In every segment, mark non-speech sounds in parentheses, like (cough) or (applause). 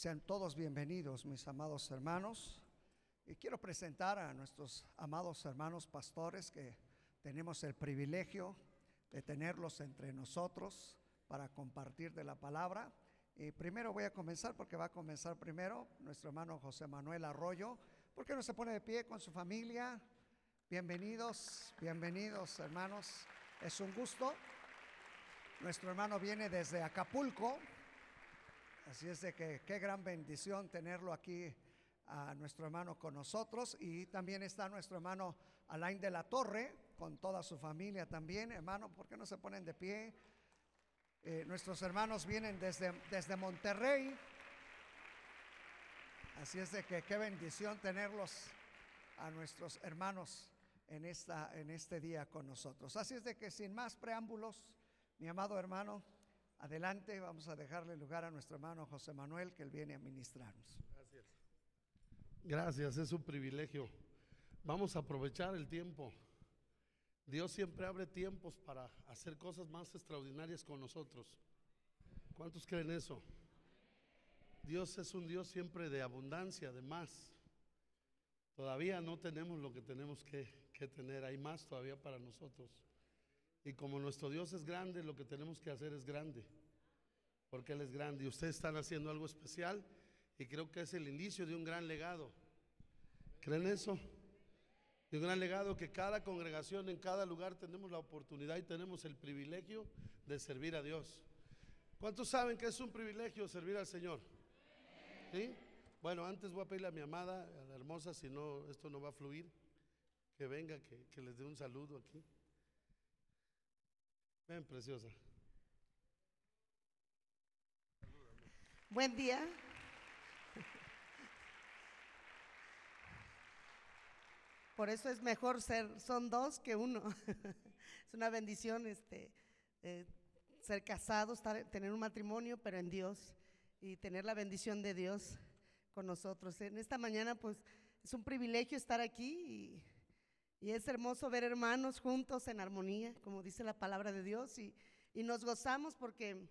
Sean todos bienvenidos, mis amados hermanos. Y quiero presentar a nuestros amados hermanos pastores que tenemos el privilegio de tenerlos entre nosotros para compartir de la palabra. Y primero voy a comenzar porque va a comenzar primero nuestro hermano José Manuel Arroyo. ¿Por qué no se pone de pie con su familia? Bienvenidos, bienvenidos hermanos. Es un gusto. Nuestro hermano viene desde Acapulco. Así es de que qué gran bendición tenerlo aquí a nuestro hermano con nosotros. Y también está nuestro hermano Alain de la Torre con toda su familia también. Hermano, ¿por qué no se ponen de pie? Eh, nuestros hermanos vienen desde, desde Monterrey. Así es de que qué bendición tenerlos a nuestros hermanos en, esta, en este día con nosotros. Así es de que sin más preámbulos, mi amado hermano, adelante, vamos a dejarle lugar a nuestro hermano José Manuel, que él viene a ministrarnos. Gracias. Gracias, es un privilegio. Vamos a aprovechar el tiempo. Dios siempre abre tiempos para hacer cosas más extraordinarias con nosotros. ¿Cuántos creen eso? Dios es un Dios siempre de abundancia, de más. Todavía no tenemos lo que tenemos que, que, tener, hay más todavía para nosotros. Y como nuestro Dios es grande, lo que tenemos que hacer es grande, porque Él es grande. Y ustedes están haciendo algo especial y creo que es el inicio de un gran legado. ¿Creen eso? de un gran legado que cada congregación en cada lugar tenemos la oportunidad y tenemos el privilegio de servir a Dios. ¿Cuántos saben que es un privilegio servir al Señor? ¿Sí? Bueno, antes voy a pedirle a mi amada, a la hermosa, si no, esto no va a fluir, que venga, que, que les dé un saludo aquí. Ven, preciosa. Buen día. Por eso es mejor ser, son dos que uno. (laughs) es una bendición este, eh, ser casado, estar, tener un matrimonio, pero en Dios y tener la bendición de Dios con nosotros. En esta mañana, pues, es un privilegio estar aquí y, y es hermoso ver hermanos juntos en armonía, como dice la palabra de Dios, y, y nos gozamos porque,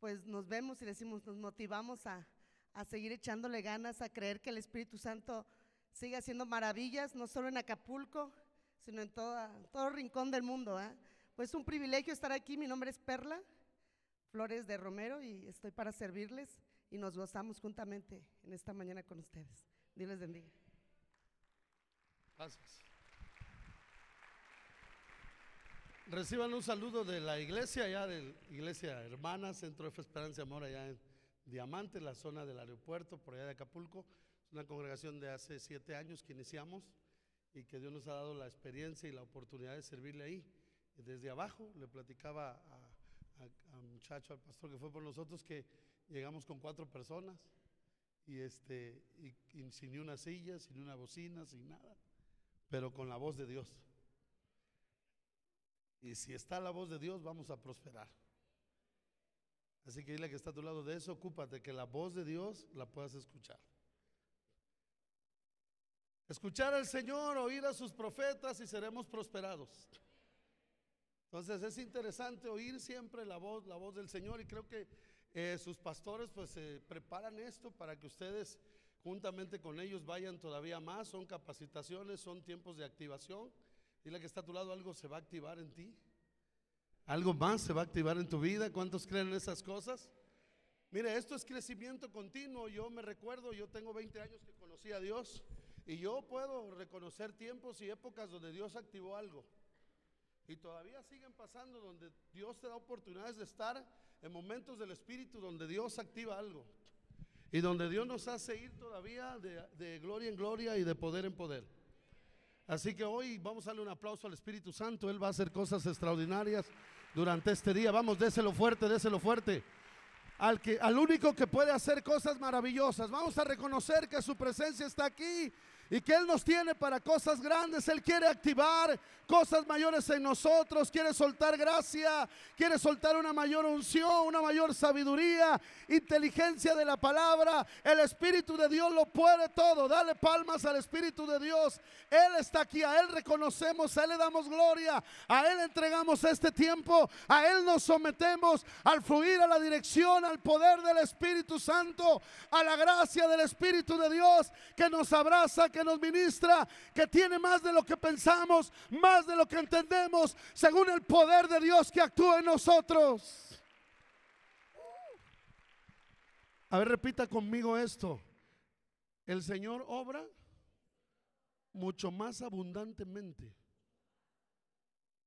pues, nos vemos y decimos, nos motivamos a, a seguir echándole ganas, a creer que el Espíritu Santo sigue haciendo maravillas, no solo en Acapulco, sino en toda, todo rincón del mundo. ¿eh? Pues un privilegio estar aquí. Mi nombre es Perla Flores de Romero y estoy para servirles y nos gozamos juntamente en esta mañana con ustedes. Dios les bendiga. Gracias. Reciban un saludo de la iglesia, allá de Iglesia Hermana, Centro de Fe Esperanza y Amor, allá en Diamante, la zona del aeropuerto, por allá de Acapulco. Es una congregación de hace siete años que iniciamos y que Dios nos ha dado la experiencia y la oportunidad de servirle ahí. Desde abajo le platicaba a, muchacho, al pastor que fue por nosotros, que llegamos con cuatro personas y, este, sin ni una silla, sin una bocina, sin nada, pero con la voz de Dios. Y si está la voz de Dios, vamos a prosperar. Así que dile que está a tu lado de eso, ocúpate que la voz de Dios la puedas escuchar. Escuchar al Señor, oír a sus profetas y seremos prosperados. Entonces es interesante oír siempre la voz, la voz del Señor y creo que eh, sus pastores pues preparan esto para que ustedes juntamente con ellos vayan todavía más. Son capacitaciones, son tiempos de activación. Dile que está a tu lado, algo se va a activar en ti. Algo más se va a activar en tu vida. ¿Cuántos creen en esas cosas? Mire, esto es crecimiento continuo. Yo me recuerdo, yo tengo 20 años que conocí a Dios. Y yo puedo reconocer tiempos y épocas donde Dios activó algo. Y todavía siguen pasando donde Dios te da oportunidades de estar en momentos del Espíritu donde Dios activa algo. Y donde Dios nos hace ir todavía de, de gloria en gloria y de poder en poder. Así que hoy vamos a darle un aplauso al Espíritu Santo. Él va a hacer cosas extraordinarias durante este día. Vamos, déselo fuerte, déselo fuerte. Al, que, al único que puede hacer cosas maravillosas. Vamos a reconocer que su presencia está aquí y que Él nos tiene para cosas grandes. Él quiere activar cosas mayores en nosotros, quiere soltar gracia, quiere soltar una mayor unción, una mayor sabiduría, inteligencia de la palabra. El Espíritu de Dios lo puede todo. Dale palmas al Espíritu de Dios. Él está aquí, a Él reconocemos, a Él le damos gloria, a Él entregamos este tiempo, a Él nos sometemos al fluir, a la dirección, al poder del Espíritu Santo, a la gracia del Espíritu de Dios que nos abraza, que nos ministra, que tiene más de lo que pensamos, más de lo que entendemos, según el poder de Dios que actúa en nosotros. A ver, repita conmigo esto. El Señor obra mucho más abundantemente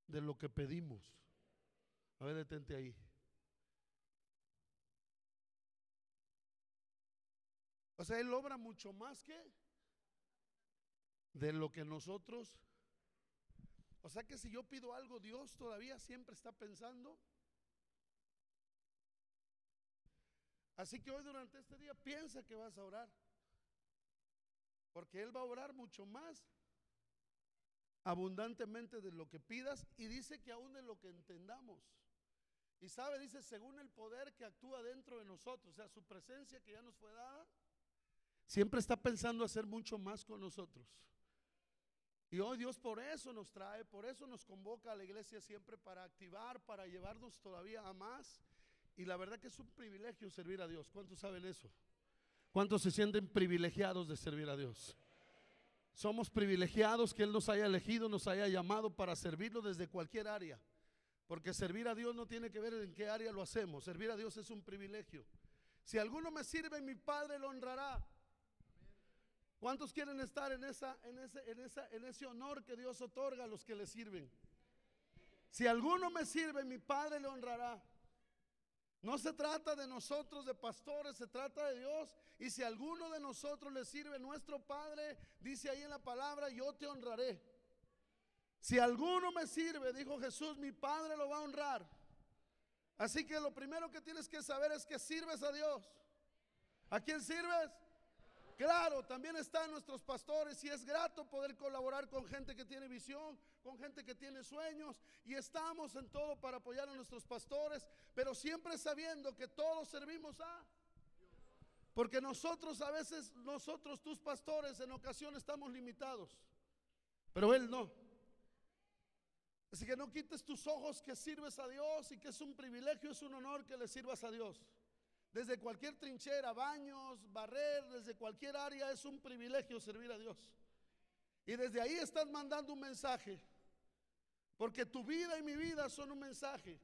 de lo que pedimos. A ver, detente ahí. O sea, Él obra mucho más que de lo que nosotros. O sea que si yo pido algo, Dios todavía siempre está pensando. Así que hoy durante este día piensa que vas a orar. Porque Él va a orar mucho más abundantemente de lo que pidas y dice que aún de lo que entendamos. Y sabe, dice, según el poder que actúa dentro de nosotros, o sea, su presencia que ya nos fue dada, siempre está pensando hacer mucho más con nosotros. Y hoy Dios por eso nos trae, por eso nos convoca a la iglesia siempre para activar, para llevarnos todavía a más. Y la verdad que es un privilegio servir a Dios. ¿Cuántos saben eso? ¿Cuántos se sienten privilegiados de servir a Dios? Somos privilegiados que Él nos haya elegido, nos haya llamado para servirlo desde cualquier área. Porque servir a Dios no tiene que ver en qué área lo hacemos. Servir a Dios es un privilegio. Si alguno me sirve, mi Padre lo honrará. ¿Cuántos quieren estar en, esa, en, ese, en, esa, en ese honor que Dios otorga a los que le sirven? Si alguno me sirve, mi Padre le honrará. No se trata de nosotros, de pastores, se trata de Dios. Y si alguno de nosotros le sirve, nuestro Padre dice ahí en la palabra, yo te honraré. Si alguno me sirve, dijo Jesús, mi Padre lo va a honrar. Así que lo primero que tienes que saber es que sirves a Dios. ¿A quién sirves? Claro, también están nuestros pastores y es grato poder colaborar con gente que tiene visión, con gente que tiene sueños y estamos en todo para apoyar a nuestros pastores, pero siempre sabiendo que todos servimos a... Porque nosotros a veces, nosotros tus pastores en ocasiones estamos limitados, pero Él no. Así que no quites tus ojos que sirves a Dios y que es un privilegio, es un honor que le sirvas a Dios. Desde cualquier trinchera, baños, barrer, desde cualquier área es un privilegio servir a Dios. Y desde ahí estás mandando un mensaje. Porque tu vida y mi vida son un mensaje.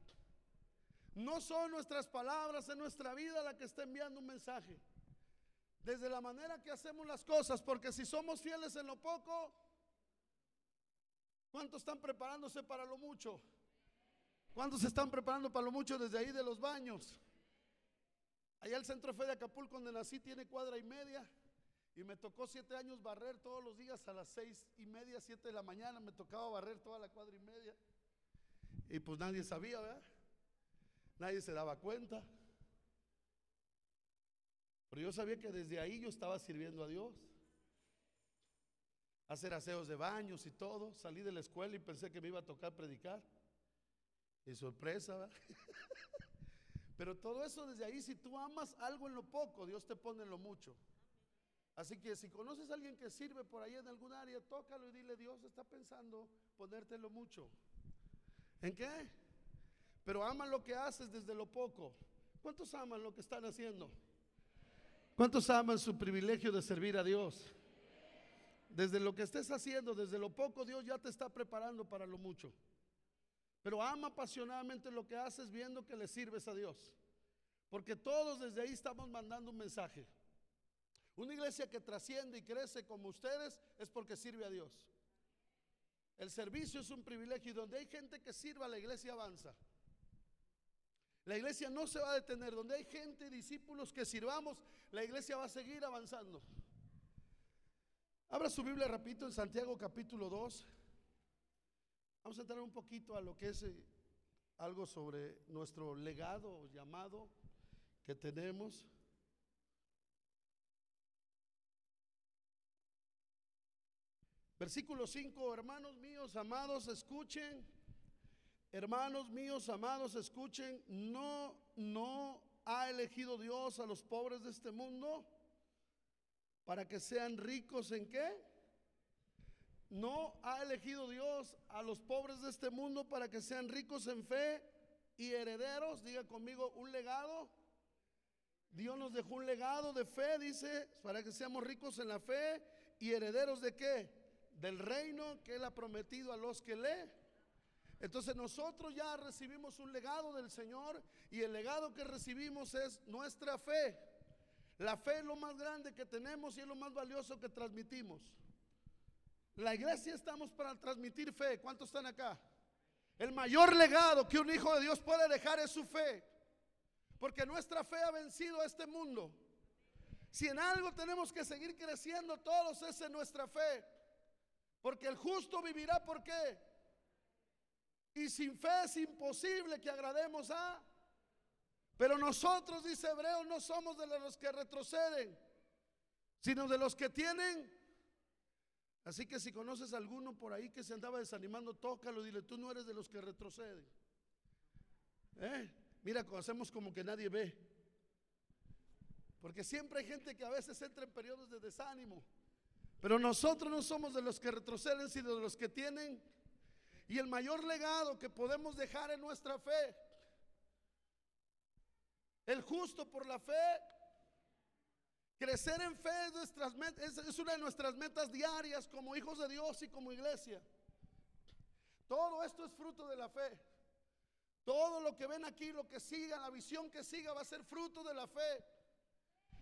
No son nuestras palabras en nuestra vida la que está enviando un mensaje. Desde la manera que hacemos las cosas, porque si somos fieles en lo poco, ¿cuántos están preparándose para lo mucho? ¿Cuántos están preparando para lo mucho desde ahí de los baños? Allá el centro fe de Acapulco, donde nací, tiene cuadra y media. Y me tocó siete años barrer todos los días a las seis y media, siete de la mañana. Me tocaba barrer toda la cuadra y media. Y pues nadie sabía, ¿verdad? Nadie se daba cuenta. Pero yo sabía que desde ahí yo estaba sirviendo a Dios. Hacer aseos de baños y todo. Salí de la escuela y pensé que me iba a tocar predicar. Y sorpresa, ¿verdad? (laughs) Pero todo eso desde ahí, si tú amas algo en lo poco, Dios te pone en lo mucho. Así que si conoces a alguien que sirve por ahí en algún área, tócalo y dile, Dios está pensando ponerte lo mucho. ¿En qué? Pero ama lo que haces desde lo poco. ¿Cuántos aman lo que están haciendo? ¿Cuántos aman su privilegio de servir a Dios? Desde lo que estés haciendo, desde lo poco, Dios ya te está preparando para lo mucho. Pero ama apasionadamente lo que haces viendo que le sirves a Dios. Porque todos desde ahí estamos mandando un mensaje. Una iglesia que trasciende y crece como ustedes es porque sirve a Dios. El servicio es un privilegio y donde hay gente que sirva, la iglesia avanza. La iglesia no se va a detener. Donde hay gente, discípulos que sirvamos, la iglesia va a seguir avanzando. Abra su Biblia rapidito en Santiago capítulo 2. Vamos a entrar un poquito a lo que es eh, algo sobre nuestro legado o llamado que tenemos. Versículo 5, hermanos míos, amados, escuchen. Hermanos míos, amados, escuchen. No, no ha elegido Dios a los pobres de este mundo para que sean ricos en qué? No ha elegido Dios a los pobres de este mundo para que sean ricos en fe y herederos. Diga conmigo, un legado. Dios nos dejó un legado de fe, dice, para que seamos ricos en la fe y herederos de qué? Del reino que Él ha prometido a los que lee. Entonces nosotros ya recibimos un legado del Señor y el legado que recibimos es nuestra fe. La fe es lo más grande que tenemos y es lo más valioso que transmitimos. La iglesia estamos para transmitir fe. ¿Cuántos están acá? El mayor legado que un hijo de Dios puede dejar es su fe. Porque nuestra fe ha vencido a este mundo. Si en algo tenemos que seguir creciendo todos es en nuestra fe. Porque el justo vivirá por qué? Y sin fe es imposible que agrademos a. Pero nosotros, dice Hebreo, no somos de los que retroceden, sino de los que tienen. Así que si conoces a alguno por ahí que se andaba desanimando, tócalo, dile, tú no eres de los que retroceden. ¿Eh? Mira, hacemos como que nadie ve. Porque siempre hay gente que a veces entra en periodos de desánimo. Pero nosotros no somos de los que retroceden, sino de los que tienen. Y el mayor legado que podemos dejar en nuestra fe. El justo por la fe. Crecer en fe es, nuestras, es una de nuestras metas diarias como hijos de Dios y como iglesia. Todo esto es fruto de la fe. Todo lo que ven aquí, lo que siga, la visión que siga va a ser fruto de la fe.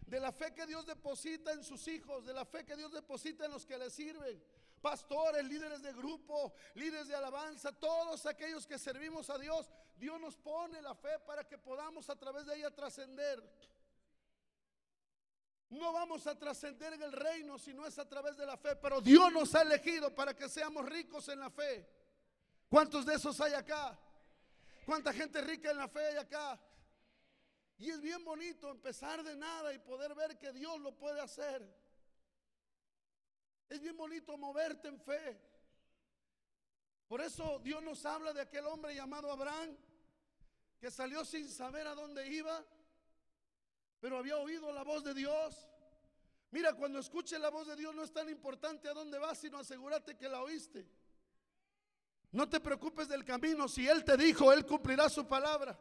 De la fe que Dios deposita en sus hijos, de la fe que Dios deposita en los que le sirven. Pastores, líderes de grupo, líderes de alabanza, todos aquellos que servimos a Dios, Dios nos pone la fe para que podamos a través de ella trascender. No vamos a trascender en el reino si no es a través de la fe, pero Dios nos ha elegido para que seamos ricos en la fe. ¿Cuántos de esos hay acá? ¿Cuánta gente rica en la fe hay acá? Y es bien bonito empezar de nada y poder ver que Dios lo puede hacer. Es bien bonito moverte en fe. Por eso Dios nos habla de aquel hombre llamado Abraham, que salió sin saber a dónde iba, pero había oído la voz de Dios. Mira, cuando escuche la voz de Dios no es tan importante a dónde vas, sino asegúrate que la oíste. No te preocupes del camino. Si Él te dijo, Él cumplirá su palabra.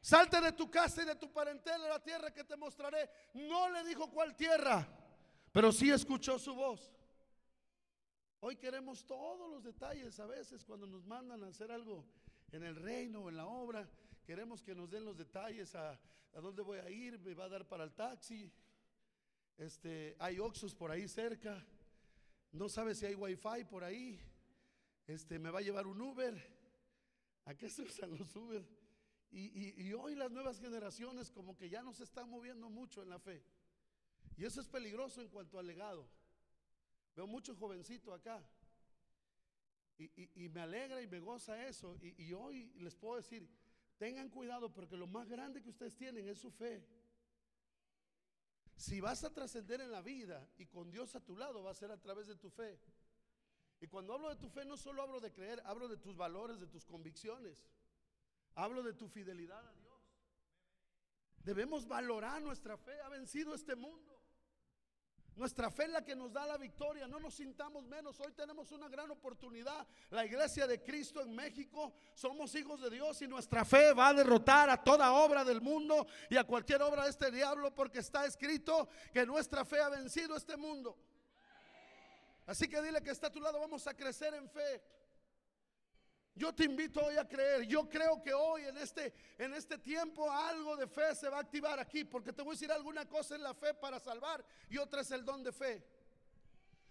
Salte de tu casa y de tu parentela a la tierra que te mostraré. No le dijo cuál tierra, pero sí escuchó su voz. Hoy queremos todos los detalles a veces cuando nos mandan a hacer algo en el reino o en la obra. Queremos que nos den los detalles a, dónde voy a ir, me va a dar para el taxi. Este, hay Oxos por ahí cerca. No sabe si hay wifi por ahí este, me va a llevar un Uber. ¿A qué se usan los Uber? Y, y, hoy las nuevas generaciones como que ya no se están moviendo mucho en la fe. Y eso es peligroso en cuanto al legado. Veo mucho jovencito acá. Y, y, me alegra y me goza eso. Y, hoy les puedo decir, tengan cuidado porque lo más grande que ustedes tienen es su fe. Si vas a trascender en la vida y con Dios a tu lado, va a ser a través de tu fe. Y cuando hablo de tu fe, no solo hablo de creer, hablo de tus valores, de tus convicciones. Hablo de tu fidelidad a Dios. Debemos valorar nuestra fe. Ha vencido este mundo. Nuestra fe es la que nos da la victoria. No nos sintamos menos. Hoy tenemos una gran oportunidad. La iglesia de Cristo en México. Somos hijos de Dios y nuestra fe va a derrotar a toda obra del mundo y a cualquier obra de este diablo porque está escrito que nuestra fe ha vencido este mundo. Así que dile que está a tu lado, vamos a crecer en fe. Yo te invito hoy a creer. Yo creo que hoy en este, en este tiempo algo de fe se va a activar aquí. Porque te voy a decir alguna cosa en la fe para salvar y otra es el don de fe.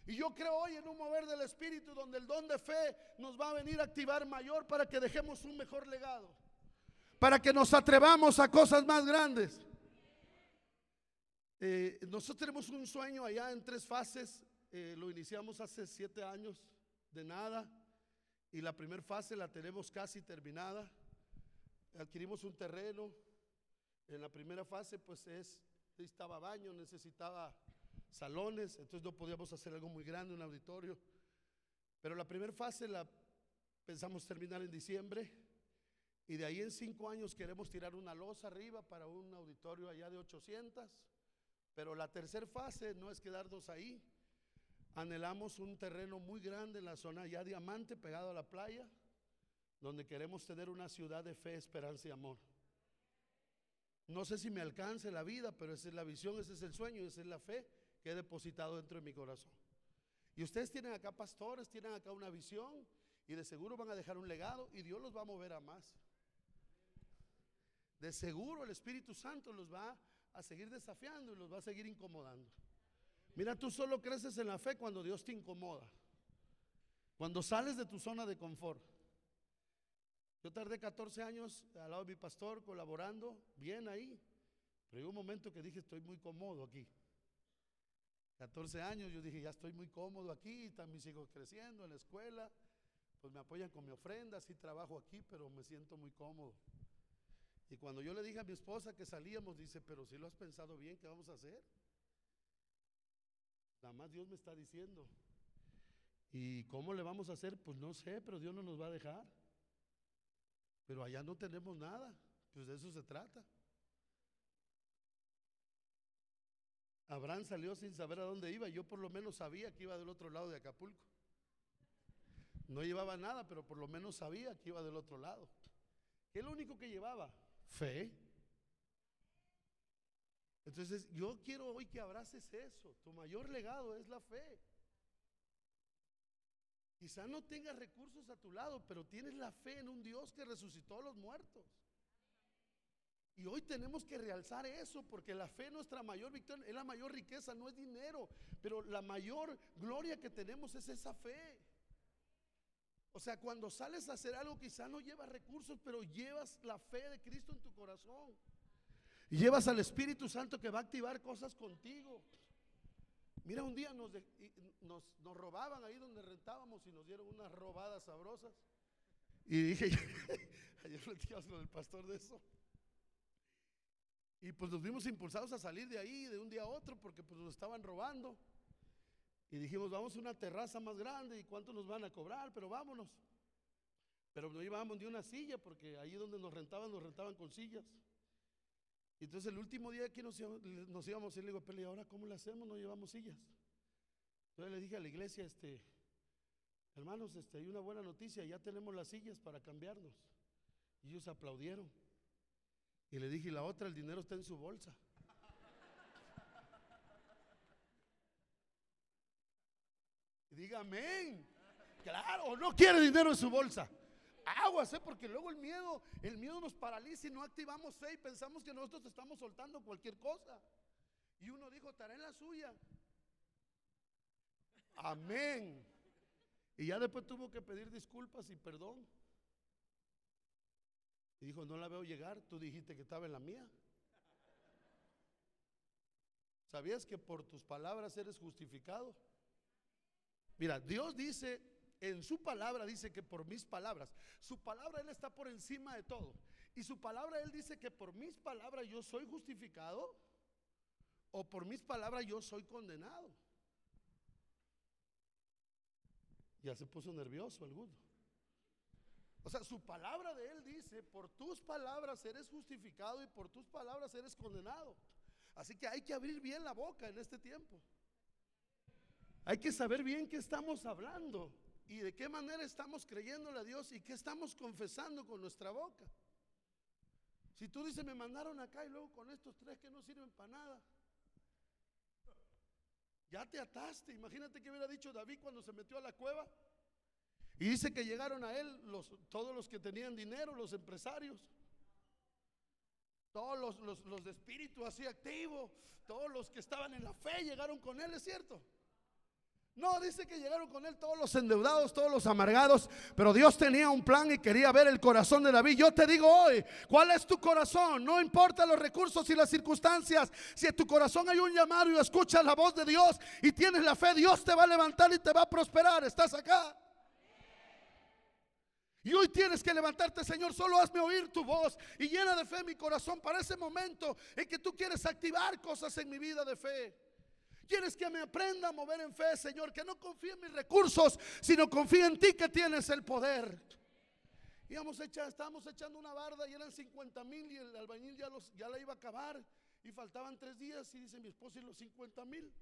Y yo creo hoy en un mover del Espíritu donde el don de fe nos va a venir a activar mayor para que dejemos un mejor legado. Para que nos atrevamos a cosas más grandes. Eh, nosotros tenemos un sueño allá en tres fases. Eh, lo iniciamos hace siete años de nada y la primera fase la tenemos casi terminada. Adquirimos un terreno. En la primera fase pues es, necesitaba baño, necesitaba salones, entonces no podíamos hacer algo muy grande, un auditorio. Pero la primera fase la pensamos terminar en diciembre y de ahí en cinco años queremos tirar una losa arriba para un auditorio allá de 800. Pero la tercera fase no es quedarnos ahí. Anhelamos un terreno muy grande en la zona ya diamante, pegado a la playa, donde queremos tener una ciudad de fe, esperanza y amor. No sé si me alcance la vida, pero esa es la visión, ese es el sueño, esa es la fe que he depositado dentro de mi corazón. Y ustedes tienen acá pastores, tienen acá una visión y de seguro van a dejar un legado y Dios los va a mover a más. De seguro el Espíritu Santo los va a seguir desafiando y los va a seguir incomodando. Mira, tú solo creces en la fe cuando Dios te incomoda. Cuando sales de tu zona de confort. Yo tardé 14 años al lado de mi pastor colaborando, bien ahí. Pero hubo un momento que dije, estoy muy cómodo aquí. 14 años yo dije, ya estoy muy cómodo aquí, están mis hijos creciendo en la escuela, pues me apoyan con mi ofrenda, sí trabajo aquí, pero me siento muy cómodo. Y cuando yo le dije a mi esposa que salíamos, dice, pero si lo has pensado bien, ¿qué vamos a hacer? Nada más Dios me está diciendo. ¿Y cómo le vamos a hacer? Pues no sé, pero Dios no nos va a dejar. Pero allá no tenemos nada. Pues de eso se trata. Abraham salió sin saber a dónde iba. Yo por lo menos sabía que iba del otro lado de Acapulco. No llevaba nada, pero por lo menos sabía que iba del otro lado. ¿Qué es lo único que llevaba? Fe. Entonces yo quiero hoy que abraces eso. Tu mayor legado es la fe. Quizá no tengas recursos a tu lado, pero tienes la fe en un Dios que resucitó a los muertos. Y hoy tenemos que realzar eso, porque la fe es nuestra mayor victoria, es la mayor riqueza, no es dinero, pero la mayor gloria que tenemos es esa fe. O sea, cuando sales a hacer algo, quizá no llevas recursos, pero llevas la fe de Cristo en tu corazón. Y llevas al Espíritu Santo que va a activar cosas contigo. Mira, un día nos, nos, robaban ahí donde rentábamos y nos dieron unas robadas sabrosas. Y dije, (laughs) ayer platicamos con el pastor de eso. Y pues nos vimos impulsados a salir de ahí de un día a otro porque pues nos estaban robando. Y dijimos, vamos a una terraza más grande y cuánto nos van a cobrar, pero vámonos. Pero no íbamos de una silla porque ahí donde nos rentaban, nos rentaban con sillas. Y entonces el último día que nos, nos íbamos, y le digo, pero ¿y ahora cómo le hacemos? No llevamos sillas. Entonces le dije a la iglesia, este, hermanos, este, hay una buena noticia, ya tenemos las sillas para cambiarnos. Y ellos aplaudieron. Y le dije, la otra, el dinero está en su bolsa. (laughs) Y diga amén. Claro, no quiere dinero en su bolsa. Aguas, ¿eh? porque luego el miedo, el miedo nos paraliza y no activamos fe y pensamos que nosotros estamos soltando cualquier cosa. Y uno dijo, estará en la suya. Amén. Y ya después tuvo que pedir disculpas y perdón. Y dijo, no la veo llegar, tú dijiste que estaba en la mía. ¿Sabías que por tus palabras eres justificado? Mira, Dios dice, en su palabra dice que por mis palabras, su palabra Él está por encima de todo. Y su palabra Él dice que por mis palabras yo soy justificado o por mis palabras yo soy condenado. Ya se puso nervioso alguno. O sea, su palabra de Él dice, por tus palabras eres justificado y por tus palabras eres condenado. Así que hay que abrir bien la boca en este tiempo. Hay que saber bien qué estamos hablando y de qué manera estamos creyéndole a Dios y qué estamos confesando con nuestra boca. Si tú dices, me mandaron acá y luego con estos tres que no sirven para nada. Ya te ataste. Imagínate que hubiera dicho David cuando se metió a la cueva. Y dice que llegaron a él los, todos los que tenían dinero, los empresarios. Todos los, los, los de espíritu así activo. Todos los que estaban en la fe llegaron con él, ¿es cierto? No, dice que llegaron con él todos los endeudados, todos los amargados, pero Dios tenía un plan y quería ver el corazón de David. Yo te digo hoy, ¿cuál es tu corazón? No importa los recursos y las circunstancias. Si en tu corazón hay un llamado y escuchas la voz de Dios y tienes la fe, Dios te va a levantar y te va a prosperar. ¿Estás acá? Y hoy tienes que levantarte, Señor, solo hazme oír tu voz y llena de fe mi corazón para ese momento en que tú quieres activar cosas en mi vida de fe. Quieres que me aprenda a mover en fe, Señor, que no confíe en mis recursos, sino confíe en ti que tienes el poder. Íbamos echa, estábamos echando una barda y eran 50 mil y el albañil ya, los, ya la iba a acabar y faltaban tres días y dice mi esposo y los 50 mil.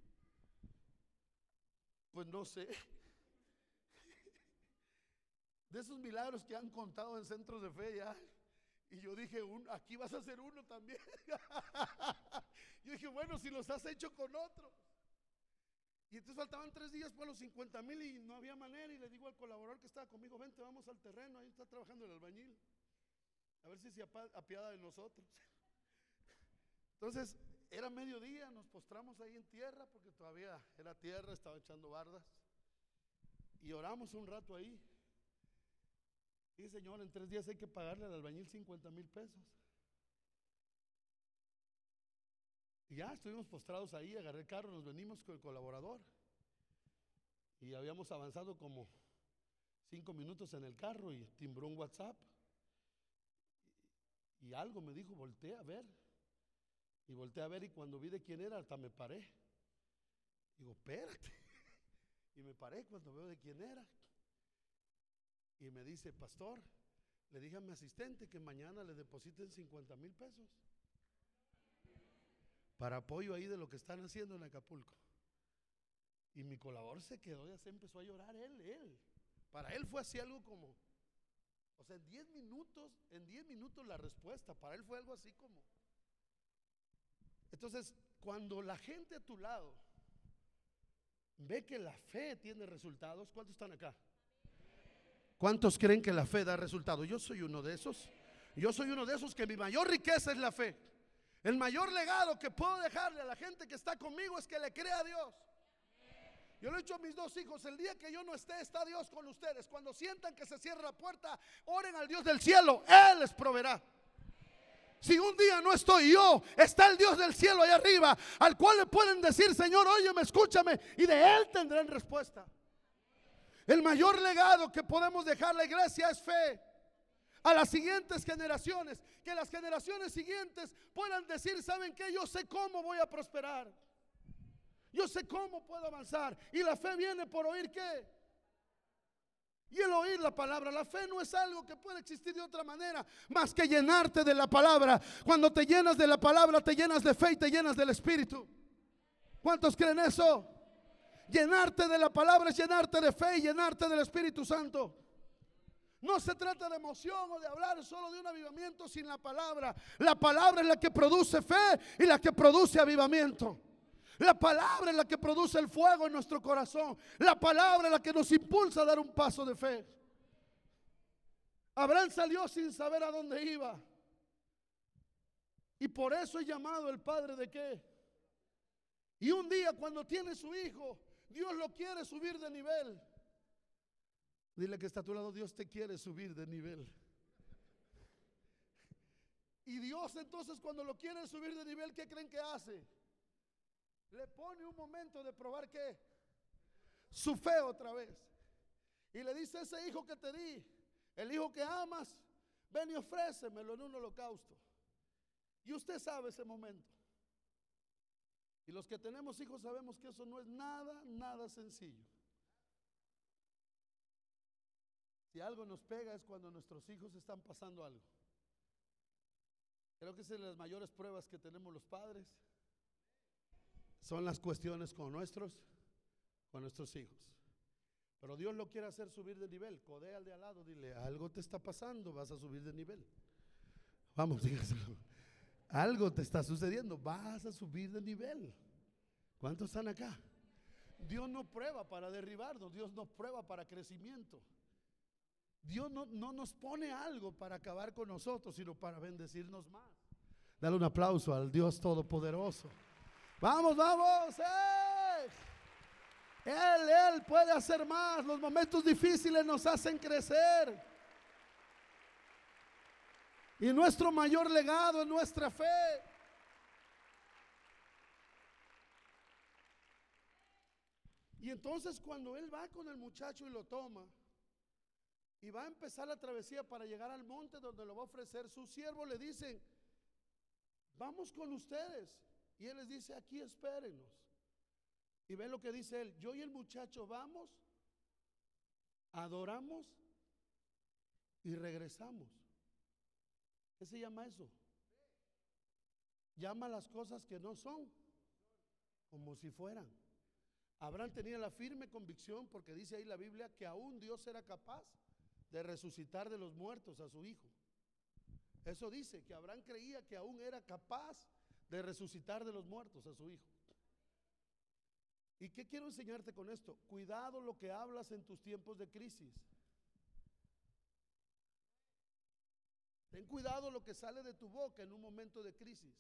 Pues no sé. (laughs) De esos milagros que han contado en centros de fe ya. Y yo dije, aquí vas a hacer uno también. (laughs) yo dije, bueno, si los has hecho con otros. Y entonces faltaban tres días por los 50 mil y no había manera. Y le digo al colaborador que estaba conmigo, vente, vamos al terreno, ahí está trabajando el albañil. A ver si se apiada de nosotros. (laughs) Entonces, era mediodía, nos postramos ahí en tierra, porque todavía era tierra, estaba echando bardas. Y oramos un rato ahí. Y Señor, en tres días hay que pagarle al albañil 50 mil pesos. Y ya estuvimos postrados ahí, agarré el carro, nos venimos con el colaborador. Y habíamos avanzado como cinco minutos en el carro y timbró un WhatsApp. Y algo me dijo, voltea a ver. Y volteé a ver y cuando vi de quién era, hasta me paré. Digo, espérate. (laughs) Y me paré cuando veo de quién era. Y me dice, pastor, le dije a mi asistente que mañana le depositen 50 mil pesos para apoyo ahí de lo que están haciendo en Acapulco. Y mi colaborador se quedó, ya se empezó a llorar él, él. Para él fue así algo como, o sea, en 10 minutos, en 10 minutos la respuesta, para él fue algo así como. Entonces, cuando la gente a tu lado ve que la fe tiene resultados, ¿cuántos están acá? ¿Cuántos creen que la fe da resultados? Yo soy uno de esos. Yo soy uno de esos que mi mayor riqueza es la fe. El mayor legado que puedo dejarle a la gente que está conmigo es que le crea a Dios. Yo le he dicho a mis dos hijos, el día que yo no esté, está Dios con ustedes. Cuando sientan que se cierra la puerta, oren al Dios del cielo, Él les proveerá. Si un día no estoy yo, está el Dios del cielo allá arriba, al cual le pueden decir, Señor, óyeme, escúchame, y de Él tendrán respuesta. El mayor legado que podemos dejar la iglesia es fe a las siguientes generaciones, que las generaciones siguientes puedan decir, ¿saben qué? Yo sé cómo voy a prosperar. Yo sé cómo puedo avanzar. Y la fe viene por oír qué? Y el oír la palabra, la fe no es algo que puede existir de otra manera más que llenarte de la palabra. Cuando te llenas de la palabra, te llenas de fe y te llenas del Espíritu. ¿Cuántos creen eso? Llenarte de la palabra es llenarte de fe y llenarte del Espíritu Santo. No se trata de emoción o de hablar solo de un avivamiento sin la palabra. La palabra es la que produce fe y la que produce avivamiento. La palabra es la que produce el fuego en nuestro corazón. La palabra es la que nos impulsa a dar un paso de fe. Abraham salió sin saber a dónde iba. Y por eso es llamado el padre de qué. Y un día cuando tiene su hijo, Dios lo quiere subir de nivel. Dile que está a tu lado, Dios te quiere subir de nivel. Y Dios entonces cuando lo quiere subir de nivel, ¿qué creen que hace? le pone un momento de probar qué? Su fe otra vez. Y le dice ese hijo que te di, el hijo que amas, ven y ofrécemelo en un holocausto. Y usted sabe ese momento. Y los que tenemos hijos sabemos que eso no es nada, nada sencillo. Si algo nos pega es cuando nuestros hijos están pasando algo. Creo que es de las mayores pruebas que tenemos los padres son las cuestiones con nuestros, con nuestros hijos. Pero Dios lo quiere hacer subir de nivel. Codea al de al lado, dile, algo te está pasando, vas a subir de nivel. Vamos, (laughs) dígaselo. Algo te está sucediendo, vas a subir de nivel. ¿Cuántos están acá? Dios no prueba para derribarnos, Dios nos prueba para crecimiento. Dios no, no, nos pone algo para acabar con nosotros, sino para bendecirnos más. Dale un aplauso al Dios Todopoderoso. Vamos, vamos. Él, Él puede hacer más. Los momentos difíciles nos hacen crecer. Y nuestro mayor legado es nuestra fe. Y entonces cuando él va con el muchacho y lo toma, y va a empezar la travesía para llegar al monte donde lo va a ofrecer, su siervo le dicen, vamos con ustedes. Y Él les dice, aquí espérenos. Y ve lo que dice él, yo y el muchacho vamos, adoramos y regresamos. ¿Qué se llama eso? Llama las cosas que no son como si fueran. Abraham tenía la firme convicción, porque dice ahí la Biblia, que aún Dios era capaz de resucitar de los muertos a su hijo. Eso dice, que Abraham creía que aún era capaz de resucitar de los muertos a su hijo. ¿Y qué quiero enseñarte con esto? Cuidado lo que hablas en tus tiempos de crisis. Ten cuidado lo que sale de tu boca en un momento de crisis.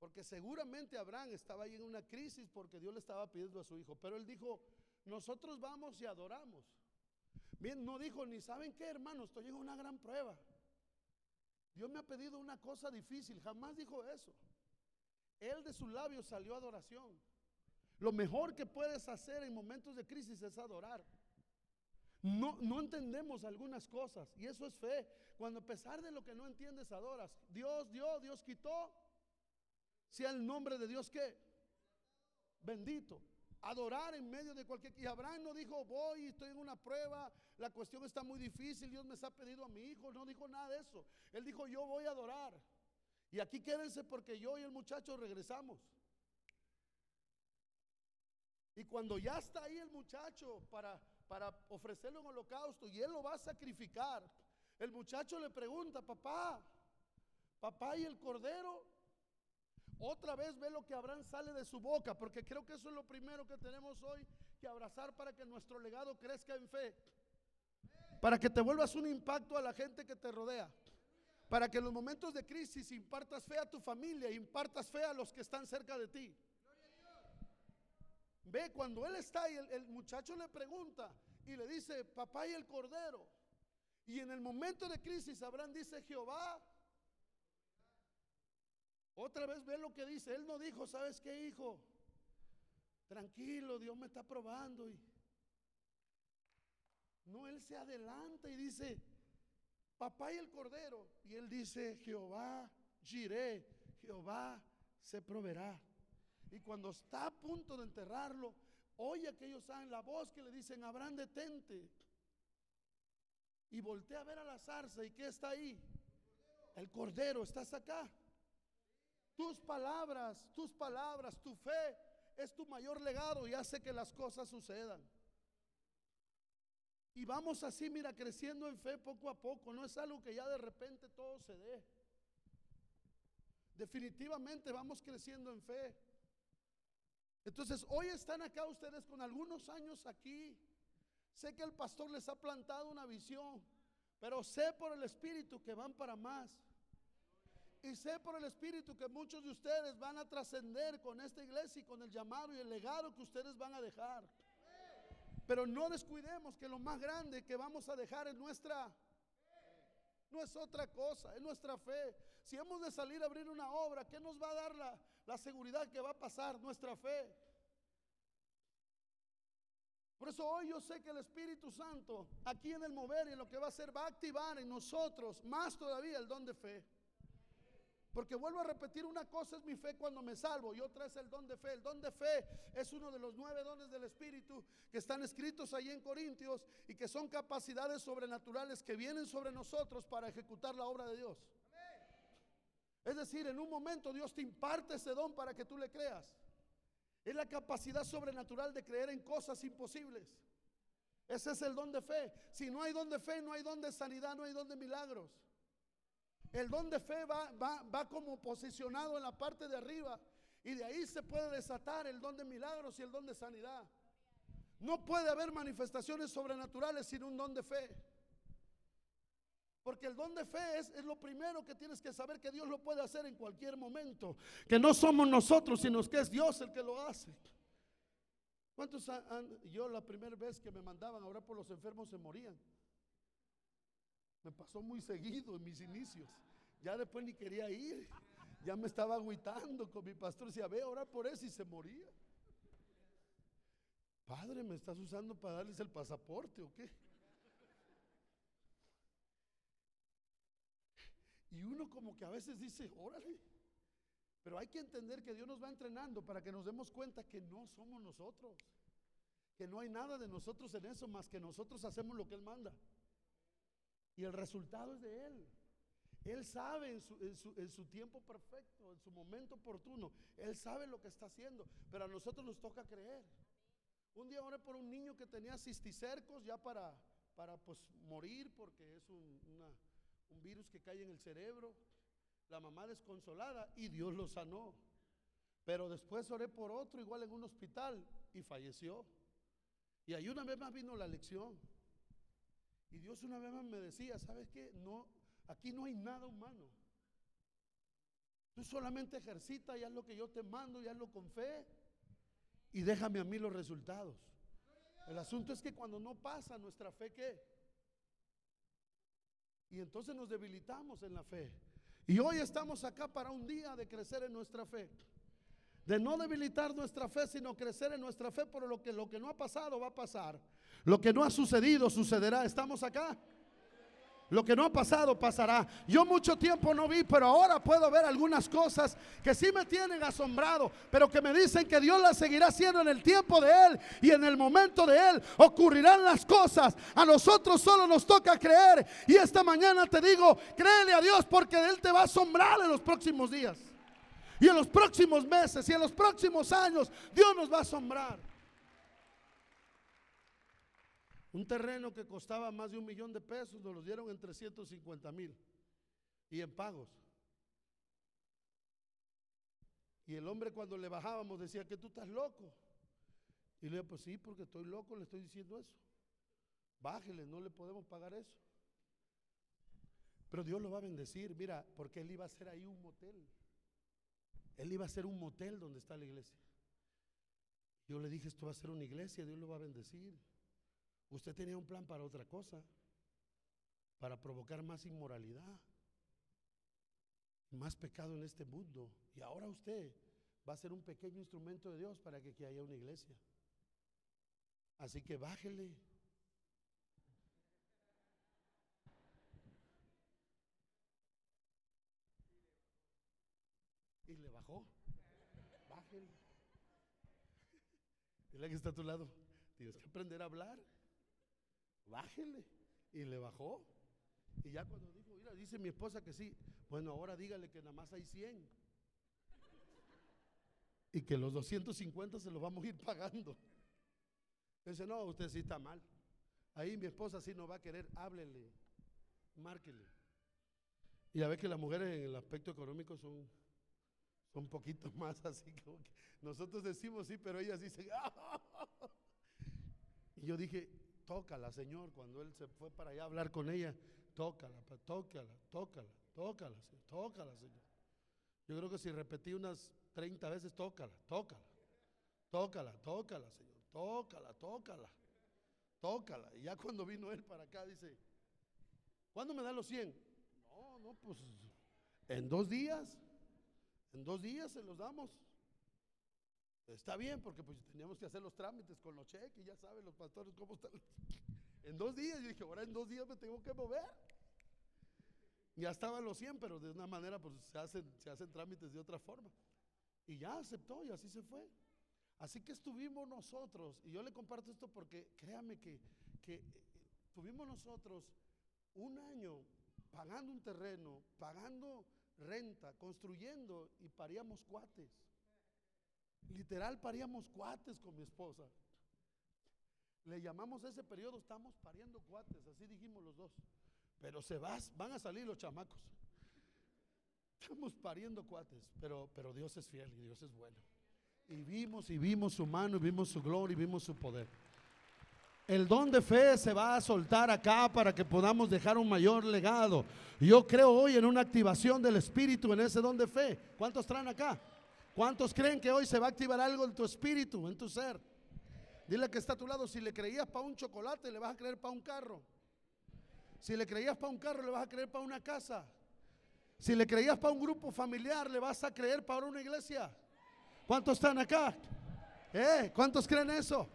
Porque seguramente Abraham estaba ahí en una crisis porque Dios le estaba pidiendo a su hijo. Pero él dijo, nosotros vamos y adoramos. Bien, no dijo, ni saben qué hermano, estoy en una gran prueba. Dios me ha pedido una cosa difícil, jamás dijo eso. Él de sus labios salió adoración. Lo mejor que puedes hacer en momentos de crisis es adorar. No, no entendemos algunas cosas y eso es fe. Cuando a pesar de lo que no entiendes adoras, Dios dio, Dios quitó, sea el nombre de Dios que bendito. Adorar en medio de cualquier... Y Abraham no dijo, voy, estoy en una prueba, la cuestión está muy difícil, Dios me ha pedido a mi hijo. No dijo nada de eso. Él dijo, yo voy a adorar. Y aquí quédense porque yo y el muchacho regresamos. Y cuando ya está ahí el muchacho para, para ofrecerle un holocausto y él lo va a sacrificar, el muchacho le pregunta, papá, papá y el cordero. Otra vez ve lo que Abraham sale de su boca, porque creo que eso es lo primero que tenemos hoy que abrazar para que nuestro legado crezca en fe. Para que te vuelvas un impacto a la gente que te rodea. Para que en los momentos de crisis impartas fe a tu familia, impartas fe a los que están cerca de ti. Ve, cuando él está el, el muchacho le pregunta y le dice, papá y el cordero. Y en el momento de crisis, Abraham dice, Jehová otra vez ve lo que dice. Él no dijo, ¿sabes qué, hijo? Tranquilo, Dios me está probando. Y... No, él se adelanta y dice, papá y el cordero. Y él dice, Jehová giré, Jehová se proveerá. Y cuando está a punto de enterrarlo, oye aquellos saben la voz que le dicen, Abraham, detente. Y voltea a ver a la zarza. ¿Y qué está ahí? El cordero, ¿estás acá? Tus palabras, tus palabras, tu fe es tu mayor legado y hace que las cosas sucedan. Y vamos así, mira, creciendo en fe poco a poco. No es algo que ya de repente todo se dé. Definitivamente vamos creciendo en fe. Entonces, hoy están acá ustedes con algunos años aquí. Sé que el pastor les ha plantado una visión, pero sé por el Espíritu que van para más. Y sé por el Espíritu que muchos de ustedes van a trascender con esta iglesia y con el llamado y el legado que ustedes van a dejar. Pero no descuidemos que lo más grande que vamos a dejar es nuestra, no es otra cosa, es nuestra fe. Si hemos de salir a abrir una obra, ¿qué nos va a dar la, la seguridad que va a pasar? Nuestra fe. Por eso hoy yo sé que el Espíritu Santo, aquí en el mover y en lo que va a hacer, va a activar en nosotros más todavía el don de fe. Porque vuelvo a repetir, una cosa es mi fe cuando me salvo y otra es el don de fe. El don de fe es uno de los nueve dones del Espíritu que están escritos ahí en Corintios y que son capacidades sobrenaturales que vienen sobre nosotros para ejecutar la obra de Dios. Es decir, en un momento Dios te imparte ese don para que tú le creas. Es la capacidad sobrenatural de creer en cosas imposibles. Ese es el don de fe. Si no hay don de fe, no hay don de sanidad, no hay don de milagros. El don de fe va, va, como posicionado en la parte de arriba y de ahí se puede desatar el don de milagros y el don de sanidad. No puede haber manifestaciones sobrenaturales sin un don de fe. Porque el don de fe es, es, lo primero que tienes que saber que Dios lo puede hacer en cualquier momento. Que no somos nosotros, sino que es Dios el que lo hace. ¿Cuántos han, yo la primera vez que me mandaban a orar por los enfermos se morían? Pasó muy seguido en mis inicios. Ya después ni quería ir. Ya me estaba agüitando con mi pastor. Decía, ve, orar por eso y se moría. Padre, ¿me estás usando para darles el pasaporte o qué? Y uno como que a veces dice, órale, Pero hay que entender que Dios nos va entrenando para que nos demos cuenta que no somos nosotros. Que no hay nada de nosotros en eso más que nosotros hacemos lo que Él manda. Y el resultado es de Él. Él sabe en su, en su, tiempo perfecto, en su momento oportuno. Él sabe lo que está haciendo. Pero a nosotros nos toca creer. Un día oré por un niño que tenía cisticercos ya para, para pues morir porque es un, un virus que cae en el cerebro. La mamá desconsolada y Dios lo sanó. Pero después oré por otro igual en un hospital y falleció. Y ahí una vez más vino la lección. Y Dios una vez más me decía, ¿sabes qué? No, aquí no hay nada humano. Tú solamente ejercita y haz lo que yo te mando y hazlo con fe. Y déjame a mí los resultados. El asunto es que cuando no pasa nuestra fe, ¿qué? Y entonces nos debilitamos en la fe. Y hoy estamos acá para un día de crecer en nuestra fe. De no debilitar nuestra fe, sino crecer en nuestra fe por lo que lo que no ha pasado va a pasar. Lo que no ha sucedido sucederá. ¿Estamos acá? Lo que no ha pasado pasará. Yo mucho tiempo no vi, pero ahora puedo ver algunas cosas que sí me tienen asombrado, pero que me dicen que Dios las seguirá haciendo en el tiempo de Él y en el momento de Él. Ocurrirán las cosas. A nosotros solo nos toca creer. Y esta mañana te digo, créele a Dios porque Él te va a asombrar en los próximos días. Y en los próximos meses y en los próximos años, Dios nos va a asombrar. Un terreno que costaba más de un millón de pesos nos lo dieron en 350 mil y en pagos. Y el hombre cuando le bajábamos decía que tú estás loco. Y le dije, pues sí, porque estoy loco, le estoy diciendo eso. Bájele, no le podemos pagar eso. Pero Dios lo va a bendecir, mira, porque Él iba a hacer ahí un motel. Él iba a hacer un motel donde está la iglesia. Yo le dije, esto va a ser una iglesia, Dios lo va a bendecir. Usted tenía un plan para otra cosa, para provocar más inmoralidad, más pecado en este mundo. Y ahora usted va a ser un pequeño instrumento de Dios para que, haya una iglesia. Así que bájele. Y le bajó. Bájele. Dile que está a tu lado. Tienes que aprender a hablar bájele. Y le bajó. Y ya cuando dijo, mira, dice mi esposa que sí, bueno, ahora dígale que nada más hay 100. Y que los 250 se los vamos a ir pagando. Dice, no, usted sí está mal. Ahí mi esposa sí no va a querer, háblele, márquele. Y a ver que las mujeres en el aspecto económico son, son poquito más (laughs) así como que nosotros decimos sí, pero ellas dicen, y yo dije, tócala, Señor. Cuando él se fue para allá a hablar con ella, tócala, tócala, tócala, tócala, Señor, tócala, Señor. Yo creo que si repetí unas 30 veces, tócala, tócala, tócala, tócala, Señor, tócala, tócala, tócala. Y ya cuando vino él para acá, dice, ¿cuándo me da los 100? No, no, pues en dos días, en dos días se los damos. Está bien, porque pues teníamos que hacer los trámites con los cheques, ya saben los pastores cómo están. (laughs) En dos días, yo dije, ahora en dos días me tengo que mover. Ya estaban los 100, pero de una manera pues se hacen, se hacen trámites de otra forma. Y ya aceptó y así se fue. Así que estuvimos nosotros, y yo le comparto esto porque créame que, que eh, tuvimos nosotros un año pagando un terreno, pagando renta, construyendo y paríamos cuates. Literal paríamos cuates con mi esposa. Le llamamos ese periodo, estamos pariendo cuates, así dijimos los dos. Pero se vas, van a salir los chamacos. Estamos pariendo cuates, pero, pero Dios es fiel y Dios es bueno. Y vimos y vimos su mano y vimos su gloria y vimos su poder. El don de fe se va a soltar acá para que podamos dejar un mayor legado. Yo creo hoy en una activación del Espíritu en ese don de fe. ¿Cuántos traen acá? ¿Cuántos creen que hoy se va a activar algo en tu espíritu, en tu ser? Dile que está a tu lado, si le creías para un chocolate, le vas a creer para un carro. Si le creías para un carro, le vas a creer para una casa. Si le creías para un grupo familiar, le vas a creer para una iglesia. ¿Cuántos están acá? ¿Eh? ¿Cuántos creen eso?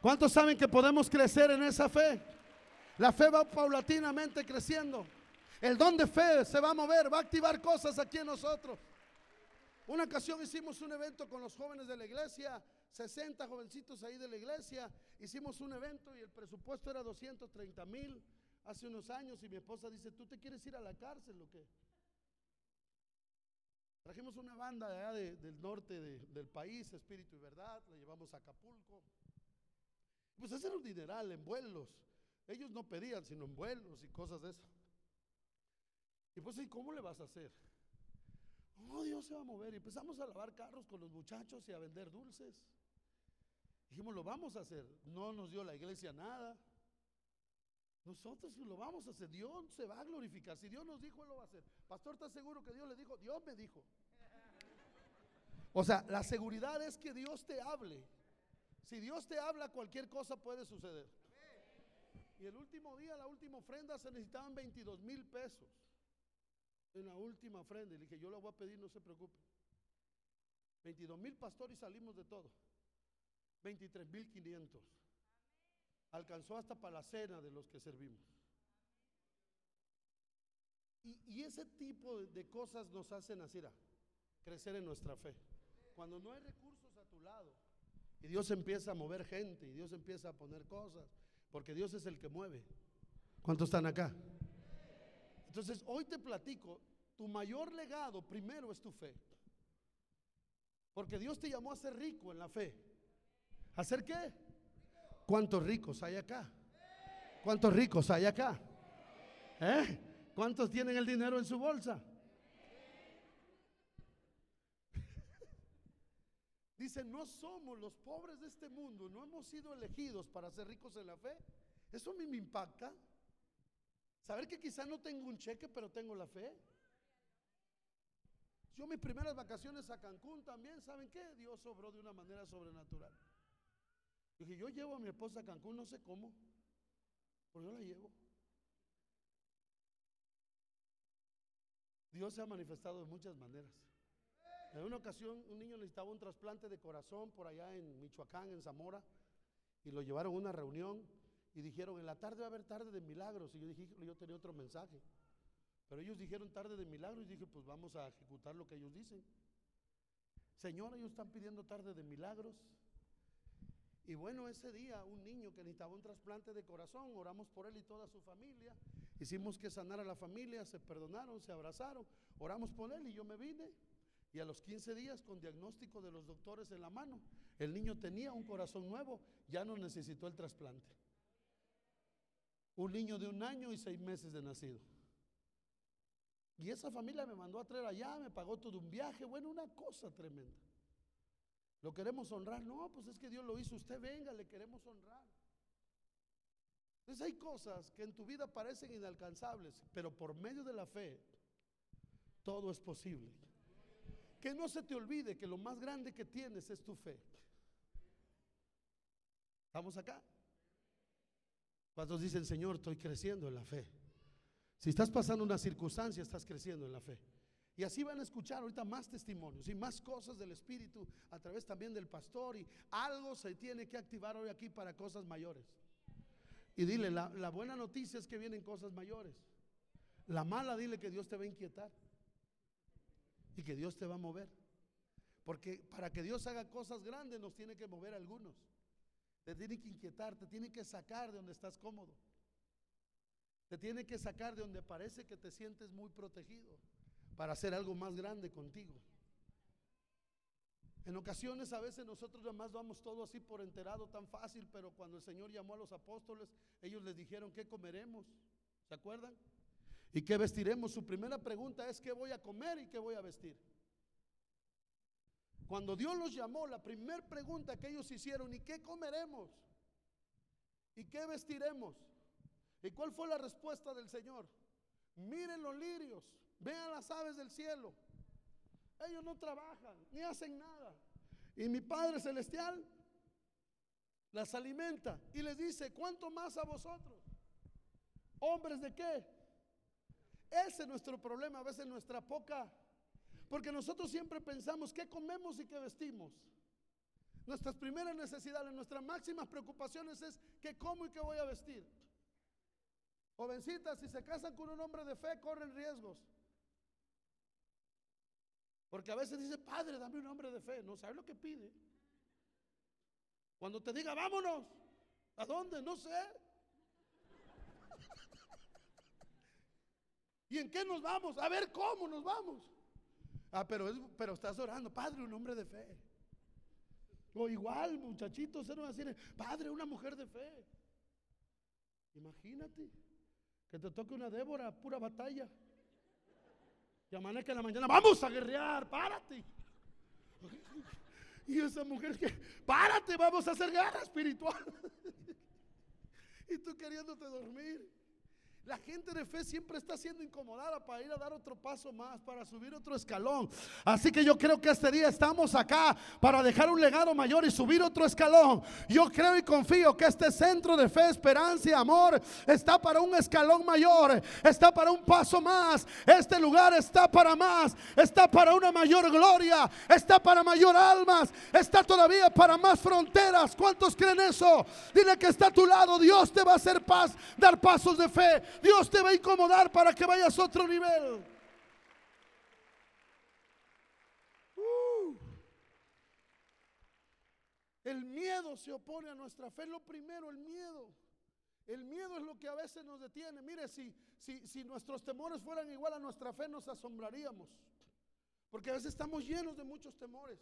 ¿Cuántos saben que podemos crecer en esa fe? La fe va paulatinamente creciendo. El don de fe se va a mover, va a activar cosas aquí en nosotros. Una ocasión hicimos un evento con los jóvenes de la iglesia, 60 jovencitos ahí de la iglesia. Hicimos un evento y el presupuesto era 230 mil hace unos años. Y mi esposa dice: ¿Tú te quieres ir a la cárcel o qué? Trajimos una banda de allá del norte del país, Espíritu y Verdad, la llevamos a Acapulco. Pues ese era un dineral en vuelos. Ellos no pedían, sino en vuelos y cosas de eso. Y pues, ¿y cómo le vas a hacer? Oh, Dios se va a mover. Y empezamos a lavar carros con los muchachos y a vender dulces. Dijimos, lo vamos a hacer. No nos dio la iglesia nada. Nosotros lo vamos a hacer. Dios se va a glorificar. Si Dios nos dijo, Él lo va a hacer. Pastor, ¿está seguro que Dios le dijo? Dios me dijo. O sea, la seguridad es que Dios te hable. Si Dios te habla, cualquier cosa puede suceder. Y el último día, la última ofrenda, se necesitaban 22 mil pesos. En la última ofrenda. Y le dije, yo lo voy a pedir, no se preocupe. 22 mil pastores y salimos de todo. 23 mil 500 alcanzó hasta para la cena de los que servimos. Y, ese tipo de, cosas nos hacen así, crecer en nuestra fe. Cuando no hay recursos a tu lado y Dios empieza a mover gente y Dios empieza a poner cosas, porque Dios es el que mueve. ¿Cuántos están acá? Entonces, hoy te platico, tu mayor legado primero es tu fe. Porque Dios te llamó a ser rico en la fe. ¿A ser qué? ¿Cuántos ricos hay acá? ¿Cuántos ricos hay acá? ¿Eh? ¿Cuántos tienen el dinero en su bolsa? Dice, no somos los pobres de este mundo, no hemos sido elegidos para ser ricos en la fe. Eso a mí me impacta. Saber que quizá no tengo un cheque, pero tengo la fe. Yo mis primeras vacaciones a Cancún también, ¿saben qué? Dios obró de una manera sobrenatural. Dije, yo llevo a mi esposa a Cancún, no sé cómo, pero yo la llevo. Dios se ha manifestado de muchas maneras. En una ocasión un niño necesitaba un trasplante de corazón por allá en Michoacán, en Zamora, y lo llevaron a una reunión y dijeron, en la tarde va a haber tarde de milagros. Y yo dije, yo tenía otro mensaje. Pero ellos dijeron tarde de milagros y dije, pues vamos a ejecutar lo que ellos dicen. Señor, ellos están pidiendo tarde de milagros. Y bueno, ese día un niño que necesitaba un trasplante de corazón, oramos por él y toda su familia. Hicimos que sanara a la familia, se perdonaron, se abrazaron, oramos por él y yo me vine. Y a los 15 días, con diagnóstico de los doctores en la mano, el niño tenía un corazón nuevo, ya no necesitó el trasplante. Un niño de un año y seis meses de nacido. Y esa familia me mandó a traer allá, me pagó todo un viaje, bueno, una cosa tremenda. ¿Lo queremos honrar? No, pues es que Dios lo hizo. Usted venga, le queremos honrar. Entonces hay cosas que en tu vida parecen inalcanzables, pero por medio de la fe todo es posible. Que no se te olvide que lo más grande que tienes es tu fe. ¿Estamos acá? ¿Cuántos dicen, Señor, estoy creciendo en la fe? Si estás pasando una circunstancia, estás creciendo en la fe. Y así van a escuchar ahorita más testimonios y más cosas del Espíritu a través también del pastor. Y algo se tiene que activar hoy aquí para cosas mayores. Y dile, la, la buena noticia es que vienen cosas mayores. La mala, dile que Dios te va a inquietar. Y que Dios te va a mover. Porque para que Dios haga cosas grandes nos tiene que mover algunos. Te tiene que inquietar, te tiene que sacar de donde estás cómodo. Te tiene que sacar de donde parece que te sientes muy protegido para hacer algo más grande contigo. En ocasiones a veces nosotros además damos todo así por enterado tan fácil, pero cuando el Señor llamó a los apóstoles, ellos les dijeron, ¿qué comeremos? ¿Se acuerdan? ¿Y qué vestiremos? Su primera pregunta es, ¿qué voy a comer y qué voy a vestir? Cuando Dios los llamó, la primera pregunta que ellos hicieron, ¿y qué comeremos? ¿Y qué vestiremos? ¿Y cuál fue la respuesta del Señor? Miren los lirios, Vean las aves del cielo. Ellos no trabajan ni hacen nada. Y mi Padre Celestial las alimenta y les dice, ¿cuánto más a vosotros? ¿Hombres de qué? Ese es nuestro problema, a veces nuestra poca. Porque nosotros siempre pensamos qué comemos y qué vestimos. Nuestras primeras necesidades, nuestras máximas preocupaciones es qué como y qué voy a vestir. Jovencitas, si se casan con un hombre de fe, corren riesgos. Porque a veces dice, Padre, dame un hombre de fe. No sabe lo que pide. Cuando te diga, vámonos, ¿a dónde? No sé. ¿Y en qué nos vamos? A ver cómo nos vamos. Ah, pero, es, pero estás orando, Padre, un hombre de fe. O igual, muchachitos, se nos va Padre, una mujer de fe. Imagínate que te toque una Débora, pura batalla. Y amanezca en la mañana, vamos a guerrear, párate. Y esa mujer que, párate, vamos a hacer guerra espiritual. (laughs) Y tú queriéndote dormir. La gente de fe siempre está siendo incomodada para ir a dar otro paso más, para subir otro escalón. Así que yo creo que este día estamos acá para dejar un legado mayor y subir otro escalón. Yo creo y confío que este centro de fe, esperanza y amor está para un escalón mayor, está para un paso más. Este lugar está para más, está para una mayor gloria, está para mayor almas, está todavía para más fronteras. ¿Cuántos creen eso? Dile que está a tu lado, Dios te va a hacer paz, dar pasos de fe. Dios te va a incomodar para que vayas a otro nivel. Uh. El miedo se opone a nuestra fe. Lo primero, el miedo. El miedo es lo que a veces nos detiene. Mire, si, si, si nuestros temores fueran igual a nuestra fe, nos asombraríamos. Porque a veces estamos llenos de muchos temores.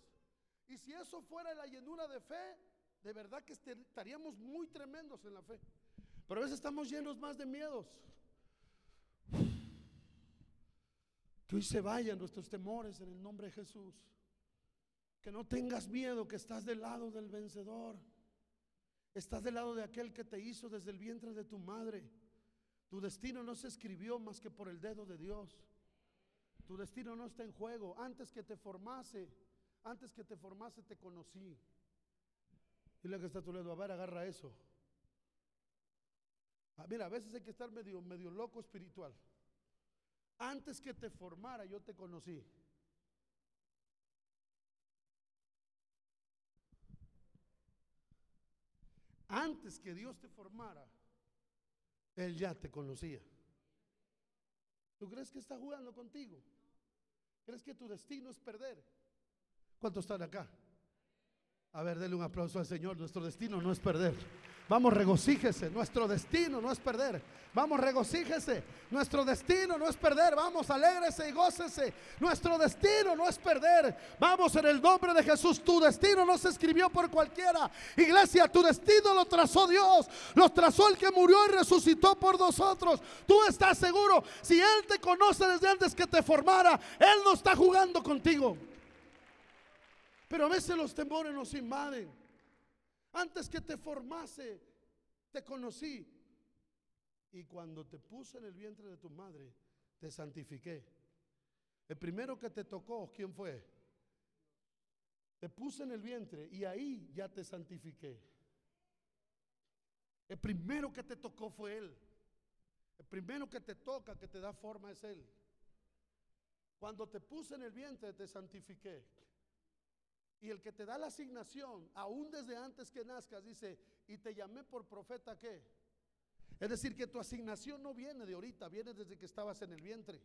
Y si eso fuera la llenura de fe, de verdad que estaríamos muy tremendos en la fe. Pero a veces estamos llenos más de miedos. Que hoy se vayan nuestros temores en el nombre de Jesús. Que no tengas miedo, que estás del lado del vencedor. Estás del lado de aquel que te hizo desde el vientre de tu madre. Tu destino no se escribió más que por el dedo de Dios. Tu destino no está en juego. Antes que te formase, antes que te formase te conocí. Dile que está tu lado, a ver, agarra eso. Ah, mira, a veces hay que estar medio, medio loco espiritual. Antes que te formara, yo te conocí. Antes que Dios te formara, Él ya te conocía. ¿Tú crees que está jugando contigo? ¿Crees que tu destino es perder? ¿Cuántos están acá? A ver, denle un aplauso al Señor. Nuestro destino no es perder. Vamos, regocíjese. Nuestro destino no es perder. Vamos, regocíjese. Nuestro destino no es perder. Vamos, alégrese y gócese. Nuestro destino no es perder. Vamos, en el nombre de Jesús. Tu destino no se escribió por cualquiera. Iglesia, tu destino lo trazó Dios. Lo trazó el que murió y resucitó por nosotros. Tú estás seguro. Si Él te conoce desde antes que te formara, Él no está jugando contigo. Pero a veces los temores nos invaden. Antes que te formase, te conocí. Y cuando te puse en el vientre de tu madre, te santifiqué. El primero que te tocó, ¿quién fue? Te puse en el vientre y ahí ya te santifiqué. El primero que te tocó fue Él. El primero que te toca, que te da forma es Él. Cuando te puse en el vientre, te santifiqué. Y el que te da la asignación, aún desde antes que nazcas, dice, y te llamé por profeta qué. Es decir, que tu asignación no viene de ahorita, viene desde que estabas en el vientre.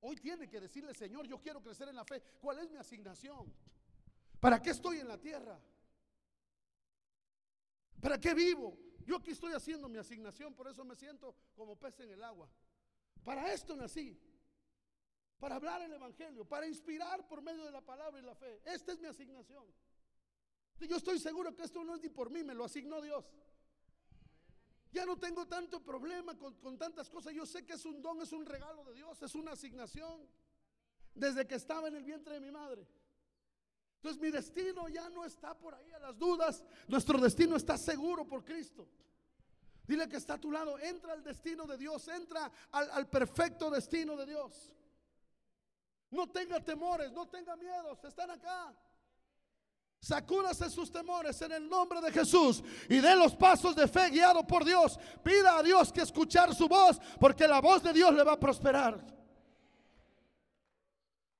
Hoy tiene que decirle, Señor, yo quiero crecer en la fe. ¿Cuál es mi asignación? ¿Para qué estoy en la tierra? ¿Para qué vivo? Yo aquí estoy haciendo mi asignación, por eso me siento como pez en el agua. Para esto nací para hablar el Evangelio, para inspirar por medio de la palabra y la fe. Esta es mi asignación. Yo estoy seguro que esto no es ni por mí, me lo asignó Dios. Ya no tengo tanto problema con, con, tantas cosas. Yo sé que es un don, es un regalo de Dios, es una asignación. Desde que estaba en el vientre de mi madre. Entonces mi destino ya no está por ahí a las dudas. Nuestro destino está seguro por Cristo. Dile que está a tu lado. Entra al destino de Dios. Entra al, al perfecto destino de Dios. No tenga temores, no tenga miedos, están acá. Sacúdase sus temores en el nombre de Jesús y dé los pasos de fe guiado por Dios. Pida a Dios que escuchar su voz, porque la voz de Dios le va a prosperar.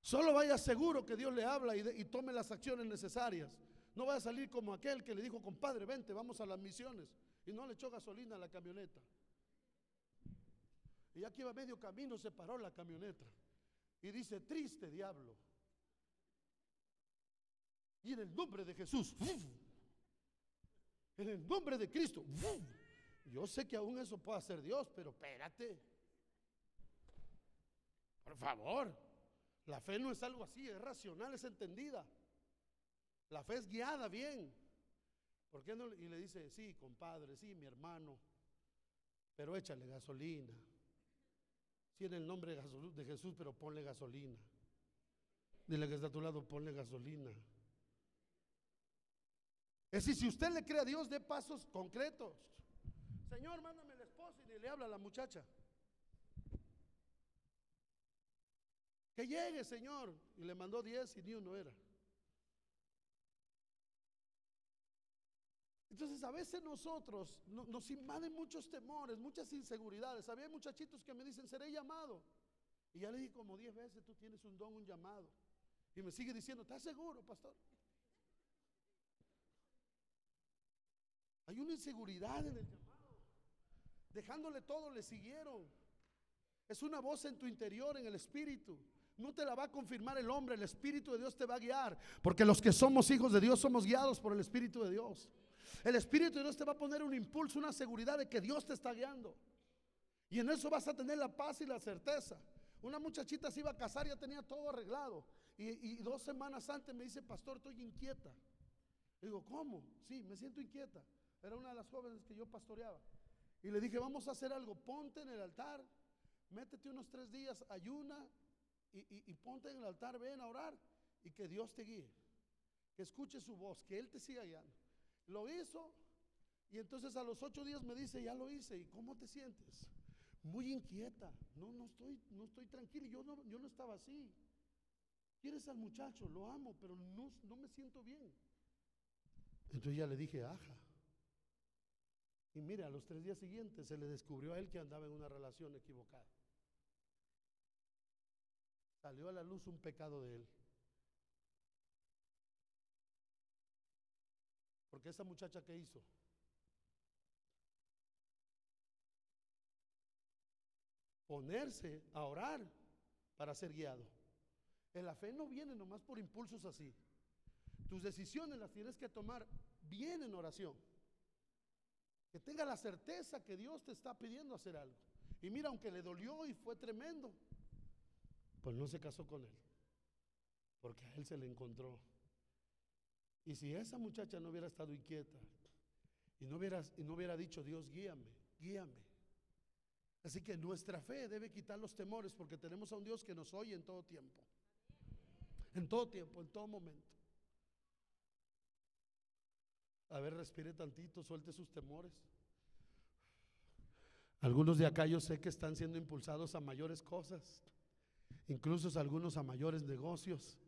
Solo vaya seguro que Dios le habla y, y tome las acciones necesarias. No vaya a salir como aquel que le dijo, compadre, vente, vamos a las misiones. Y no le echó gasolina a la camioneta. Y ya que iba medio camino, se paró la camioneta. Y dice, triste diablo, Y en el nombre de Jesús. En el nombre de Cristo. Yo sé que aún eso puede hacer Dios, pero espérate. Por favor. La fe no es algo así, es racional, es entendida. La fe es guiada bien. ¿Por qué no? Y le dice, sí, compadre, sí, mi hermano, pero échale gasolina. En el nombre de Jesús, pero ponle gasolina. Dile que está a tu lado, ponle gasolina. Es decir, si usted le cree a Dios, dé pasos concretos. Señor, mándame la esposa y le habla a la muchacha. Que llegue, Señor. Y le mandó diez y ni uno era. Entonces a veces nosotros nos invaden muchos temores, muchas inseguridades. Había muchachitos que me dicen, seré llamado. Y ya le dije como diez veces, tú tienes un don, un llamado. Y me sigue diciendo, ¿estás seguro, pastor? Hay una inseguridad en el llamado. Dejándole todo, le siguieron. Es una voz en tu interior, en el espíritu. No te la va a confirmar el hombre, el Espíritu de Dios te va a guiar. Porque los que somos hijos de Dios somos guiados por el Espíritu de Dios. El Espíritu de Dios te va a poner un impulso, una seguridad de que Dios te está guiando. Y en eso vas a tener la paz y la certeza. Una muchachita se iba a casar, ya tenía todo arreglado. Y, dos semanas antes me dice, pastor, estoy inquieta. digo, ¿cómo? Sí, me siento inquieta. Era una de las jóvenes que yo pastoreaba. Y le dije, vamos a hacer algo, ponte en el altar, métete unos tres días, ayuna y, ponte en el altar, ven a orar y que Dios te guíe. Que escuche su voz, que Él te siga guiando. Lo hizo y entonces a los ocho días me dice, ya lo hice. ¿Y cómo te sientes? Muy inquieta. No, no estoy, no estoy tranquila. Yo no, yo no estaba así. ¿Quieres al muchacho? Lo amo, pero no, no me siento bien. Entonces ya le dije, aja. Y mire, a los tres días siguientes se le descubrió a él que andaba en una relación equivocada. Salió a la luz un pecado de él. Porque esa muchacha que hizo, ponerse a orar para ser guiado. En la fe no viene nomás por impulsos así. Tus decisiones las tienes que tomar bien en oración. Que tenga la certeza que Dios te está pidiendo hacer algo. Y mira, aunque le dolió y fue tremendo, pues no se casó con él. Porque a él se le encontró. Y si esa muchacha no hubiera estado inquieta y no hubiera, y no hubiera dicho, Dios, guíame, guíame. Así que nuestra fe debe quitar los temores porque tenemos a un Dios que nos oye en todo tiempo. En todo tiempo, en todo momento. A ver, respire tantito, suelte sus temores. Algunos de acá yo sé que están siendo impulsados a mayores cosas, incluso algunos a mayores negocios.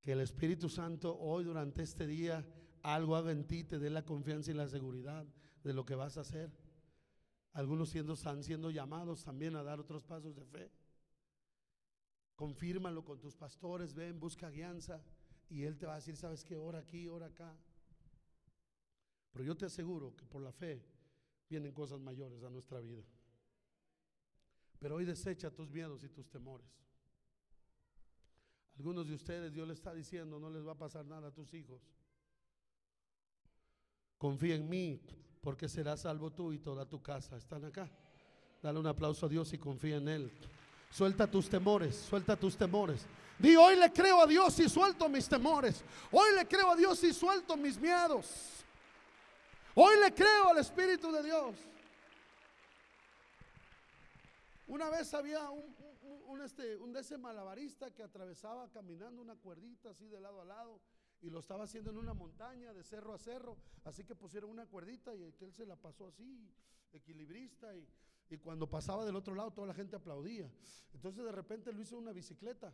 Que el Espíritu Santo hoy durante este día algo haga en ti, te dé la confianza y la seguridad de lo que vas a hacer. Algunos siendo, están siendo llamados también a dar otros pasos de fe. Confírmalo con tus pastores, ven, busca guianza y Él te va a decir, ¿sabes qué? Ora aquí, ora acá. Pero yo te aseguro que por la fe vienen cosas mayores a nuestra vida. Pero hoy desecha tus miedos y tus temores. Algunos de ustedes Dios le está diciendo, no les va a pasar nada a tus hijos. Confía en mí, porque serás salvo tú y toda tu casa. ¿Están acá? Dale un aplauso a Dios y confía en Él. Suelta tus temores, suelta tus temores. Di, hoy le creo a Dios y suelto mis temores. Hoy le creo a Dios y suelto mis miedos. Hoy le creo al Espíritu de Dios. Una vez había un, un, este, un de ese malabarista que atravesaba caminando una cuerdita así de lado a lado y lo estaba haciendo en una montaña de cerro a cerro, así que pusieron una cuerdita y él se la pasó así, equilibrista y, y cuando pasaba del otro lado toda la gente aplaudía. Entonces de repente lo hizo una bicicleta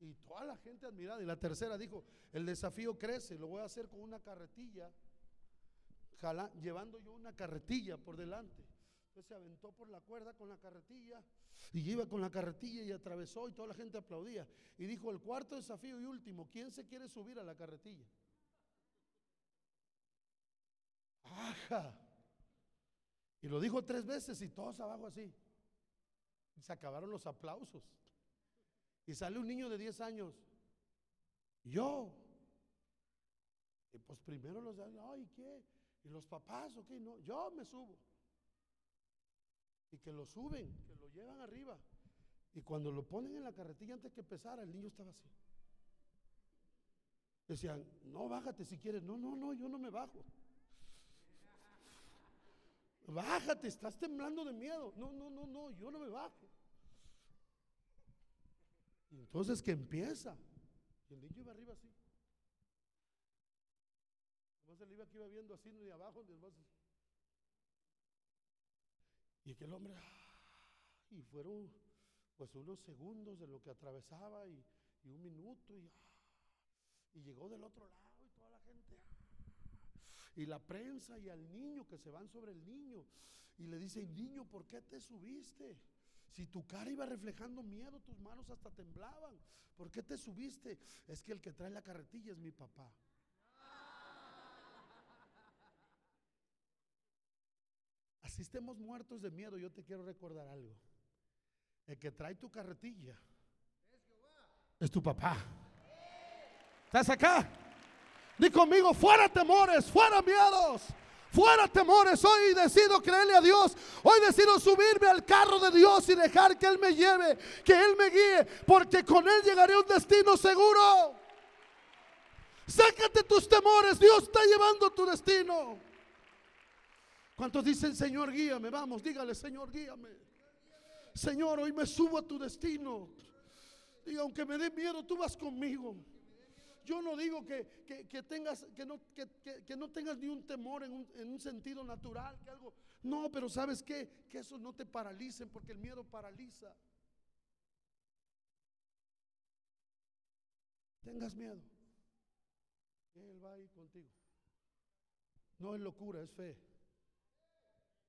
y toda la gente admirada. Y la tercera dijo, el desafío crece, lo voy a hacer con una carretilla, llevando yo una carretilla por delante se aventó por la cuerda con la carretilla y iba con la carretilla y atravesó y toda la gente aplaudía. Y dijo, el cuarto desafío y último, ¿quién se quiere subir a la carretilla? Ajá. Y lo dijo tres veces y todos abajo así. Y se acabaron los aplausos. Y sale un niño de 10 años Yo. Y pues primero los ay, ¿qué? ¿Y los papás o qué? No, yo me subo. Y que lo suben, que lo llevan arriba. Y cuando lo ponen en la carretilla antes que pesara, el niño estaba así. Decían, no, bájate si quieres. No, no, no, yo no me bajo. Bájate, estás temblando de miedo. No, no, no, no, yo no me bajo. Y entonces que empieza. Y el niño iba arriba así. Además el iba que iba viendo así de abajo, Y aquel hombre, ah, y fueron pues unos segundos de lo que atravesaba y, un minuto y, ah, y llegó del otro lado y toda la gente. Ah, y la prensa y al niño que se van sobre el niño y le dicen, niño, ¿por qué te subiste? Si tu cara iba reflejando miedo, tus manos hasta temblaban. ¿Por qué te subiste? Es que el que trae la carretilla es mi papá. Así estemos muertos de miedo, yo te quiero recordar algo. El que trae tu carretilla es tu papá. ¿Estás acá? Di conmigo, fuera temores, fuera miedos. Fuera temores, hoy decido creerle a Dios. Hoy decido subirme al carro de Dios y dejar que Él me lleve, que Él me guíe, porque con Él llegaré a un destino seguro. Sácate tus temores, Dios está llevando tu destino. ¿Cuántos dicen, Señor, guíame? Vamos, dígale, Señor, guíame. Señor, hoy me subo a tu destino. Y aunque me dé miedo, tú vas conmigo. Yo no digo que, tengas, que no, que, no tengas ni un temor en un, sentido natural, que algo. No, pero ¿sabes qué? Que eso no te paralice porque el miedo paraliza. Tengas miedo. Él va ahí contigo. No es locura, es fe.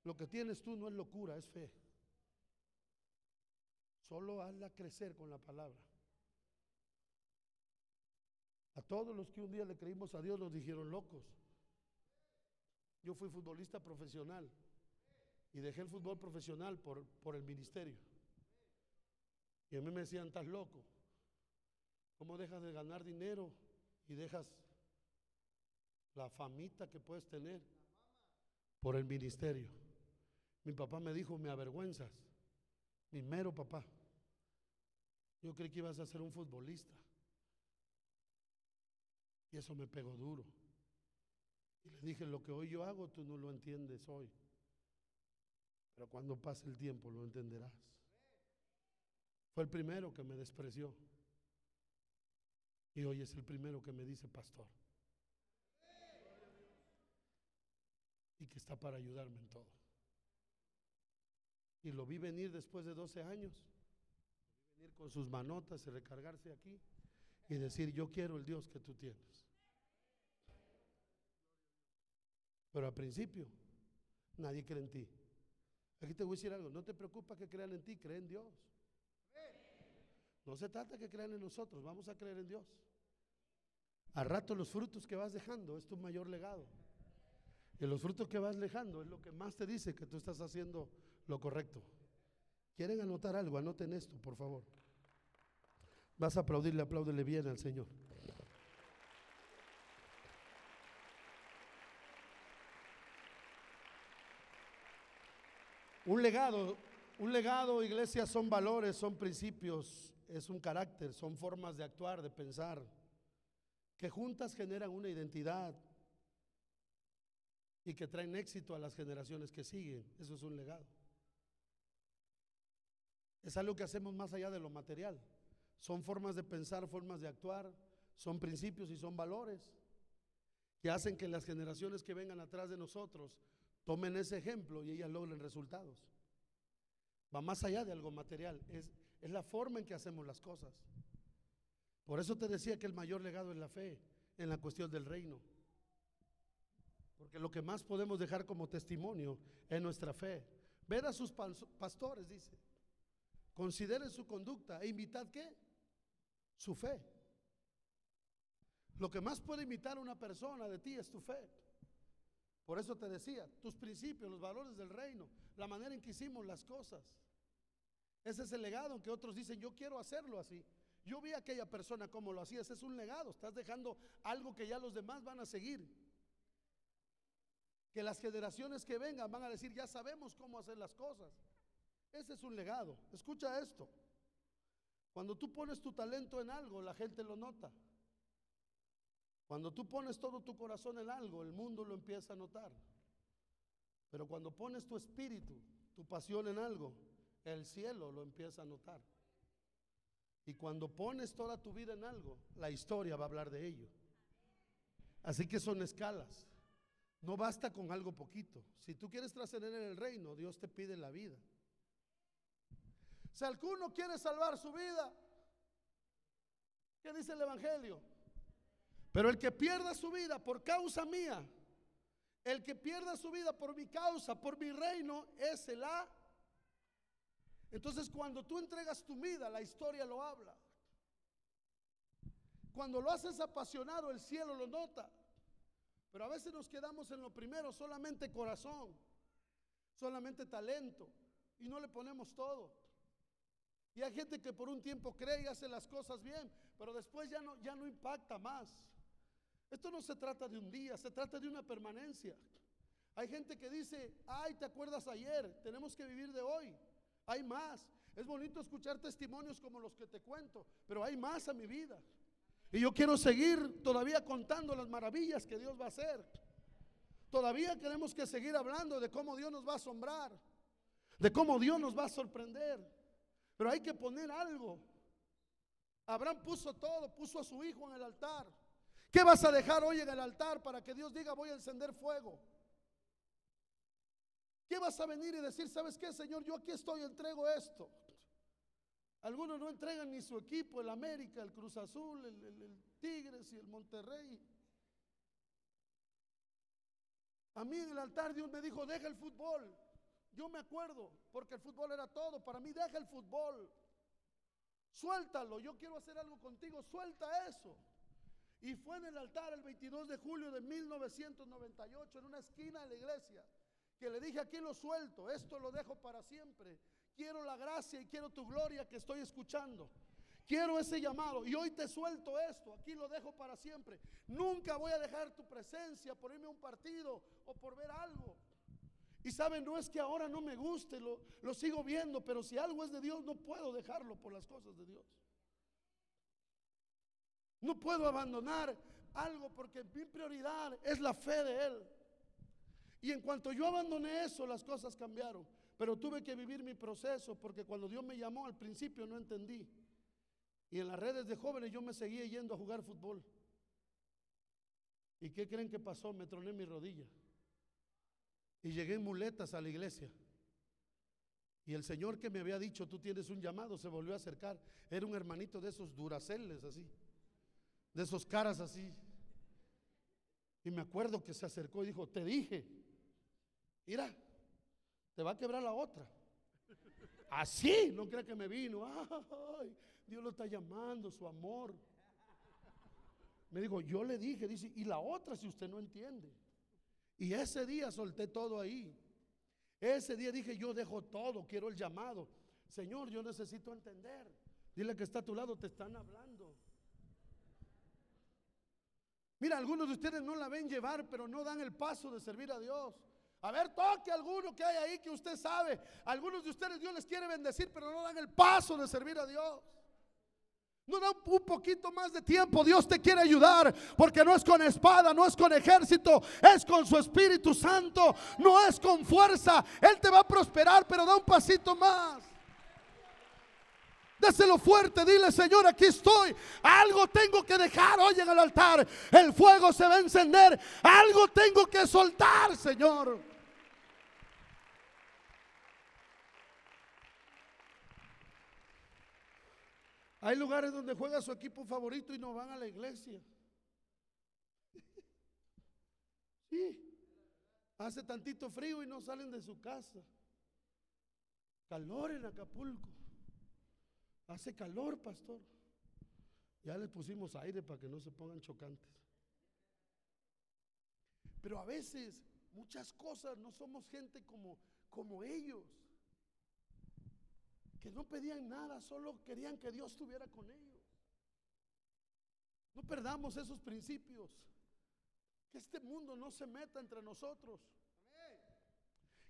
Lo que tienes tú no es locura, es fe. Solo hazla crecer con la palabra. A todos los que un día le creímos a Dios nos dijeron locos. Yo fui futbolista profesional y dejé el fútbol profesional por, por el ministerio. Y a mí me decían, estás loco. ¿Cómo dejas de ganar dinero y dejas la famita que puedes tener por el ministerio? Mi papá me dijo, me avergüenzas. Mi mero papá. Yo creí que ibas a ser un futbolista. Y eso me pegó duro. Y le dije, lo que hoy yo hago, tú no lo entiendes hoy. Pero cuando pase el tiempo lo entenderás. Fue el primero que me despreció. Y hoy es el primero que me dice pastor. Y que está para ayudarme en todo. Y lo vi venir después de 12 años. venir con sus manotas y recargarse aquí y decir, yo quiero el Dios que tú tienes. Pero al principio, nadie cree en ti. Aquí te voy a decir algo, no te preocupes que crean en ti, creen en Dios. No se trata que crean en nosotros, vamos a creer en Dios. Al rato los frutos que vas dejando es tu mayor legado. Y los frutos que vas dejando es lo que más te dice que tú estás haciendo lo correcto. ¿Quieren anotar algo? Anoten esto, por favor. Vas a aplaudirle, apláudele bien al Señor. Un legado, un legado, iglesia, son valores, son principios, es un carácter, son formas de actuar, de pensar, que juntas generan una identidad y que traen éxito a las generaciones que siguen. Eso es un legado. Es algo que hacemos más allá de lo material. Son formas de pensar, formas de actuar, son principios y son valores que hacen que las generaciones que vengan atrás de nosotros tomen ese ejemplo y ellas logren resultados. Va más allá de algo material, es, es la forma en que hacemos las cosas. Por eso te decía que el mayor legado es la fe en la cuestión del reino. Porque lo que más podemos dejar como testimonio es nuestra fe. Ver a sus pastores, dice. Consideren su conducta e invitad qué? Su fe. Lo que más puede imitar una persona de ti es tu fe. Por eso te decía, tus principios, los valores del reino, la manera en que hicimos las cosas. Ese es el legado en que otros dicen, yo quiero hacerlo así. Yo vi a aquella persona como lo hacía, ese es un legado, estás dejando algo que ya los demás van a seguir. Que las generaciones que vengan van a decir, ya sabemos cómo hacer las cosas. Ese es un legado. Escucha esto. Cuando tú pones tu talento en algo, la gente lo nota. Cuando tú pones todo tu corazón en algo, el mundo lo empieza a notar. Pero cuando pones tu espíritu, tu pasión en algo, el cielo lo empieza a notar. Y cuando pones toda tu vida en algo, la historia va a hablar de ello. Así que son escalas. No basta con algo poquito. Si tú quieres trascender en el reino, Dios te pide la vida. Si alguno quiere salvar su vida, ¿qué dice el Evangelio? Pero el que pierda su vida por causa mía, el que pierda su vida por mi causa, por mi reino, es el A. Entonces cuando tú entregas tu vida, la historia lo habla. Cuando lo haces apasionado, el cielo lo nota. Pero a veces nos quedamos en lo primero, solamente corazón, solamente talento, y no le ponemos todo. Y hay gente que por un tiempo cree y hace las cosas bien, pero después ya no, ya no impacta más. Esto no se trata de un día, se trata de una permanencia. Hay gente que dice, ay, ¿te acuerdas ayer? Tenemos que vivir de hoy. Hay más. Es bonito escuchar testimonios como los que te cuento, pero hay más a mi vida. Y yo quiero seguir todavía contando las maravillas que Dios va a hacer. Todavía tenemos que seguir hablando de cómo Dios nos va a asombrar, de cómo Dios nos va a sorprender. Pero hay que poner algo. Abraham puso todo, puso a su hijo en el altar. ¿Qué vas a dejar hoy en el altar para que Dios diga voy a encender fuego? ¿Qué vas a venir y decir, sabes qué, Señor? Yo aquí estoy, entrego esto. Algunos no entregan ni su equipo, el América, el Cruz Azul, el, Tigres y el Monterrey. A mí en el altar Dios me dijo, deja el fútbol. Yo me acuerdo, porque el fútbol era todo. Para mí, deja el fútbol. Suéltalo, yo quiero hacer algo contigo, suelta eso. Y fue en el altar el 22 de julio de 1998, en una esquina de la iglesia, que le dije, aquí lo suelto, esto lo dejo para siempre. Quiero la gracia y quiero tu gloria que estoy escuchando. Quiero ese llamado y hoy te suelto esto, aquí lo dejo para siempre. Nunca voy a dejar tu presencia por irme a un partido o por ver algo. Y saben, no es que ahora no me guste, lo, lo sigo viendo, pero si algo es de Dios, no puedo dejarlo por las cosas de Dios. No puedo abandonar algo porque mi prioridad es la fe de Él. Y en cuanto yo abandoné eso, las cosas cambiaron. Pero tuve que vivir mi proceso porque cuando Dios me llamó al principio no entendí. Y en las redes de jóvenes yo me seguía yendo a jugar fútbol. ¿Y qué creen que pasó? Me troné mi rodilla. Y llegué en muletas a la iglesia. Y el Señor que me había dicho, tú tienes un llamado, se volvió a acercar. Era un hermanito de esos duraceles así de esos caras así. Y me acuerdo que se acercó y dijo, te dije, mira, te va a quebrar la otra. Así, no crea que me vino. Ay, Dios lo está llamando, su amor. Me dijo, yo le dije, dice, y la otra si usted no entiende. Y ese día solté todo ahí. Ese día dije, yo dejo todo, quiero el llamado. Señor, yo necesito entender. Dile que está a tu lado, te están hablando. Mira, algunos de ustedes no la ven llevar, pero no dan el paso de servir a Dios. A ver, toque alguno que hay ahí que usted sabe. Algunos de ustedes Dios les quiere bendecir, pero no dan el paso de servir a Dios. No da un poquito más de tiempo. Dios te quiere ayudar porque no es con espada, no es con ejército, es con su Espíritu Santo, no es con fuerza. Él te va a prosperar, pero da un pasito más. Déselo fuerte, dile Señor, aquí estoy. Algo tengo que dejar hoy en el altar. El fuego se va a encender. Algo tengo que soltar, Señor. Hay lugares donde juega su equipo favorito y no van a la iglesia. (laughs) Sí. Hace tantito frío y no salen de su casa. Calor en Acapulco. Hace calor, pastor. Ya le pusimos aire para que no se pongan chocantes. Pero a veces muchas cosas no somos gente como, como ellos, no pedían nada, solo querían que Dios estuviera con ellos. No perdamos esos principios. Que este mundo no se meta entre nosotros.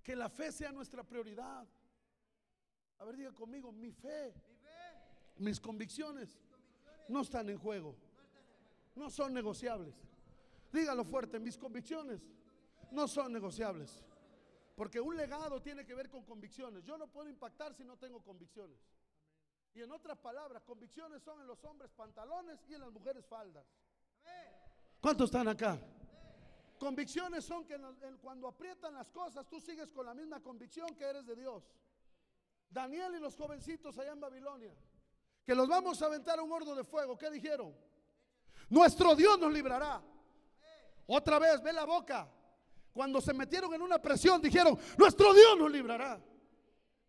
Que la fe sea nuestra prioridad. A ver, diga conmigo, mi fe, mis convicciones no están en juego. No son negociables. Dígalo fuerte, mis convicciones no son negociables. Porque un legado tiene que ver con convicciones. Yo no puedo impactar si no tengo convicciones. Y en otras palabras, convicciones son en los hombres pantalones y en las mujeres faldas. ¿Cuántos están acá? Convicciones son que cuando aprietan las cosas tú sigues con la misma convicción que eres de Dios. Daniel y los jovencitos allá en Babilonia, que los vamos a aventar a un horno de fuego, ¿qué dijeron? Nuestro Dios nos librará. Otra vez, ve la boca. Cuando se metieron en una presión, dijeron, nuestro Dios nos librará.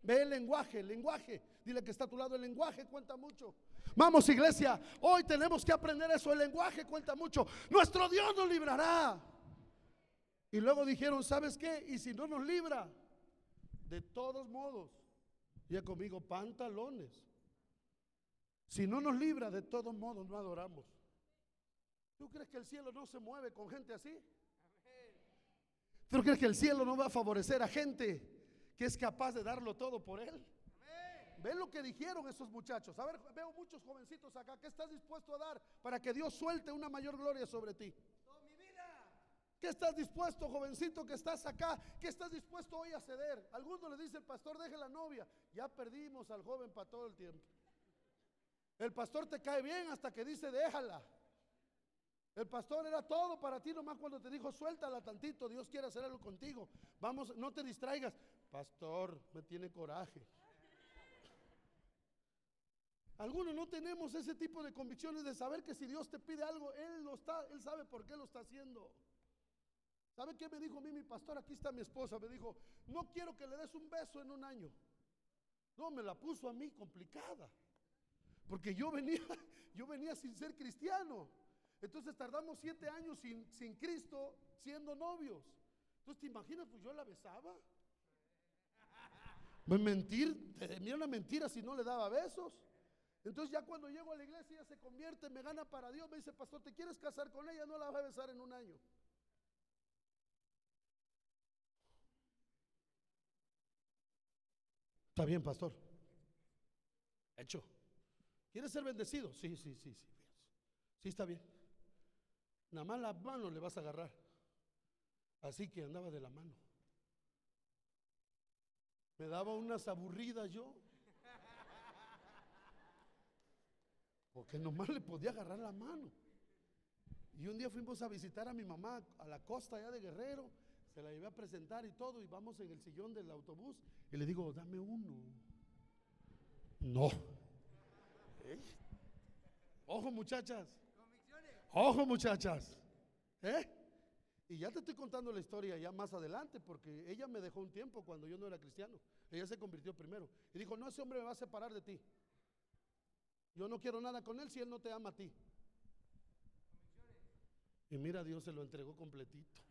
Ve el lenguaje, el lenguaje. Dile que está a tu lado, el lenguaje cuenta mucho. Vamos iglesia, hoy tenemos que aprender eso, el lenguaje cuenta mucho. Nuestro Dios nos librará. Y luego dijeron, ¿sabes qué? Y si no nos libra, de todos modos, ya conmigo, pantalones. Si no nos libra, de todos modos no adoramos. ¿Tú crees que el cielo no se mueve con gente así? ¿Tú crees que el cielo no va a favorecer a gente que es capaz de darlo todo por él? Ven lo que dijeron esos muchachos. A ver, veo muchos jovencitos acá. ¿Qué estás dispuesto a dar para que Dios suelte una mayor gloria sobre ti? ¿Qué estás dispuesto, jovencito que estás acá? ¿Qué estás dispuesto hoy a ceder? Algunos le dice el pastor, deje la novia. Ya perdimos al joven para todo el tiempo. El pastor te cae bien hasta que dice, déjala. El pastor era todo para ti, nomás cuando te dijo, suéltala tantito, Dios quiere hacer algo contigo. Vamos, no te distraigas. Pastor, me tiene coraje. Algunos no tenemos ese tipo de convicciones de saber que si Dios te pide algo, Él lo está, Él sabe por qué lo está haciendo. ¿Sabe qué me dijo a mí mi pastor? Aquí está mi esposa. Me dijo, no quiero que le des un beso en un año. No, me la puso a mí complicada. Porque yo venía, (laughs) yo venía sin ser cristiano. Entonces tardamos siete años sin, sin Cristo siendo novios. Entonces te imaginas, pues yo la besaba. (laughs) Pues mentir, mira una mentira si no le daba besos. Entonces ya cuando llego a la iglesia ella se convierte, me gana para Dios, me dice, pastor, ¿te quieres casar con ella? No la vas a besar en un año. Está bien, pastor. Hecho. ¿Quieres ser bendecido? Sí, sí, sí, sí. Sí, está bien. Nada más la mano le vas a agarrar. Así que andaba de la mano. Me daba unas aburridas yo. Porque nomás le podía agarrar la mano. Y un día fuimos a visitar a mi mamá a la costa allá de Guerrero se la llevé a presentar y todo, y vamos en el sillón del autobús, y le digo, dame uno. No. ¿Eh? Ojo muchachas. Ojo muchachas. ¿Eh? Y ya te estoy contando la historia ya más adelante, porque ella me dejó un tiempo cuando yo no era cristiano. Ella se convirtió primero. Y dijo, no, ese hombre me va a separar de ti. Yo no quiero nada con él si él no te ama a ti. Y mira, Dios se lo entregó completito.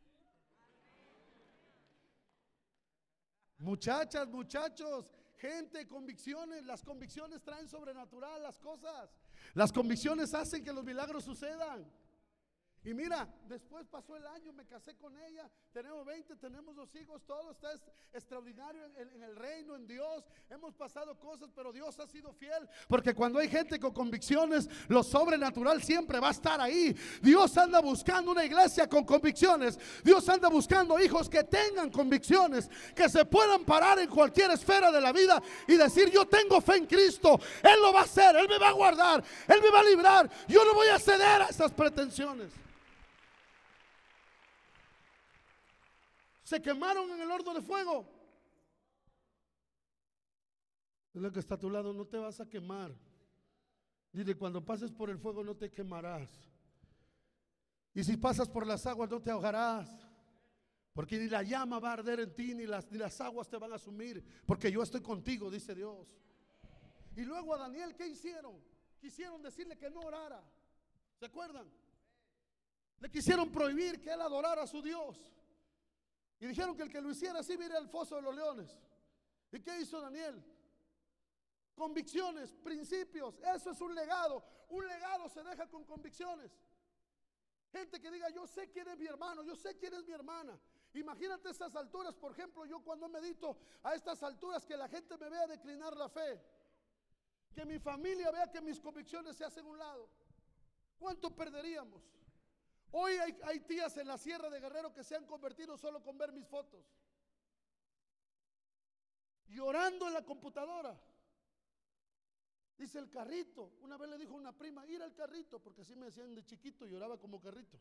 Muchachas, muchachos, gente, convicciones. Las convicciones traen sobrenatural las cosas. Las convicciones hacen que los milagros sucedan. Y mira, después pasó el año, me casé con ella, tenemos 20, tenemos dos hijos, todo está extraordinario en, el reino, en Dios. Hemos pasado cosas, pero Dios ha sido fiel. Porque cuando hay gente con convicciones, lo sobrenatural siempre va a estar ahí. Dios anda buscando una iglesia con convicciones. Dios anda buscando hijos que tengan convicciones, que se puedan parar en cualquier esfera de la vida y decir, yo tengo fe en Cristo, Él lo va a hacer, Él me va a guardar, Él me va a librar. Yo no voy a ceder a esas pretensiones. Se quemaron en el horno de fuego. Lo que está a tu lado, no te vas a quemar. Dile, cuando pases por el fuego no te quemarás. Y si pasas por las aguas no te ahogarás. Porque ni la llama va a arder en ti, ni las, ni las aguas te van a sumir. Porque yo estoy contigo, dice Dios. Y luego a Daniel, ¿qué hicieron? Quisieron decirle que no orara. ¿Se acuerdan? Le quisieron prohibir que él adorara a su Dios. Y dijeron que el que lo hiciera así, mire el foso de los leones. ¿Y qué hizo Daniel? Convicciones, principios, eso es un legado. Un legado se deja con convicciones. Gente que diga, yo sé quién es mi hermano, yo sé quién es mi hermana. Imagínate estas alturas, por ejemplo, yo cuando medito a estas alturas, que la gente me vea declinar la fe, que mi familia vea que mis convicciones se hacen un lado. ¿Cuánto perderíamos? Hoy hay, hay tías en la Sierra de Guerrero que se han convertido solo con ver mis fotos. Llorando en la computadora. Dice el carrito. Una vez le dijo una prima, ir al carrito, porque así me decían de chiquito, lloraba como carrito.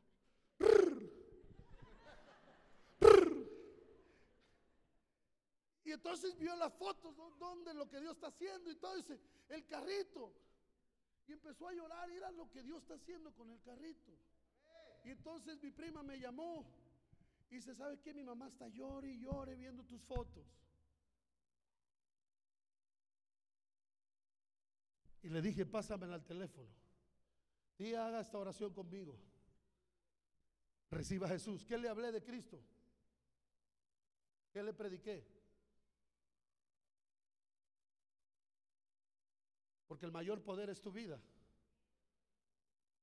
Y entonces vio las fotos, donde lo que Dios está haciendo y todo, dice, el carrito. Y empezó a llorar, era lo que Dios está haciendo con el carrito. Y entonces mi prima me llamó y dice, ¿sabe qué? Mi mamá está llore y llore viendo tus fotos. Y le dije, pásamela al teléfono. Y haga esta oración conmigo. Reciba a Jesús. ¿Qué le hablé de Cristo? ¿Qué le prediqué? Porque el mayor poder es tu vida.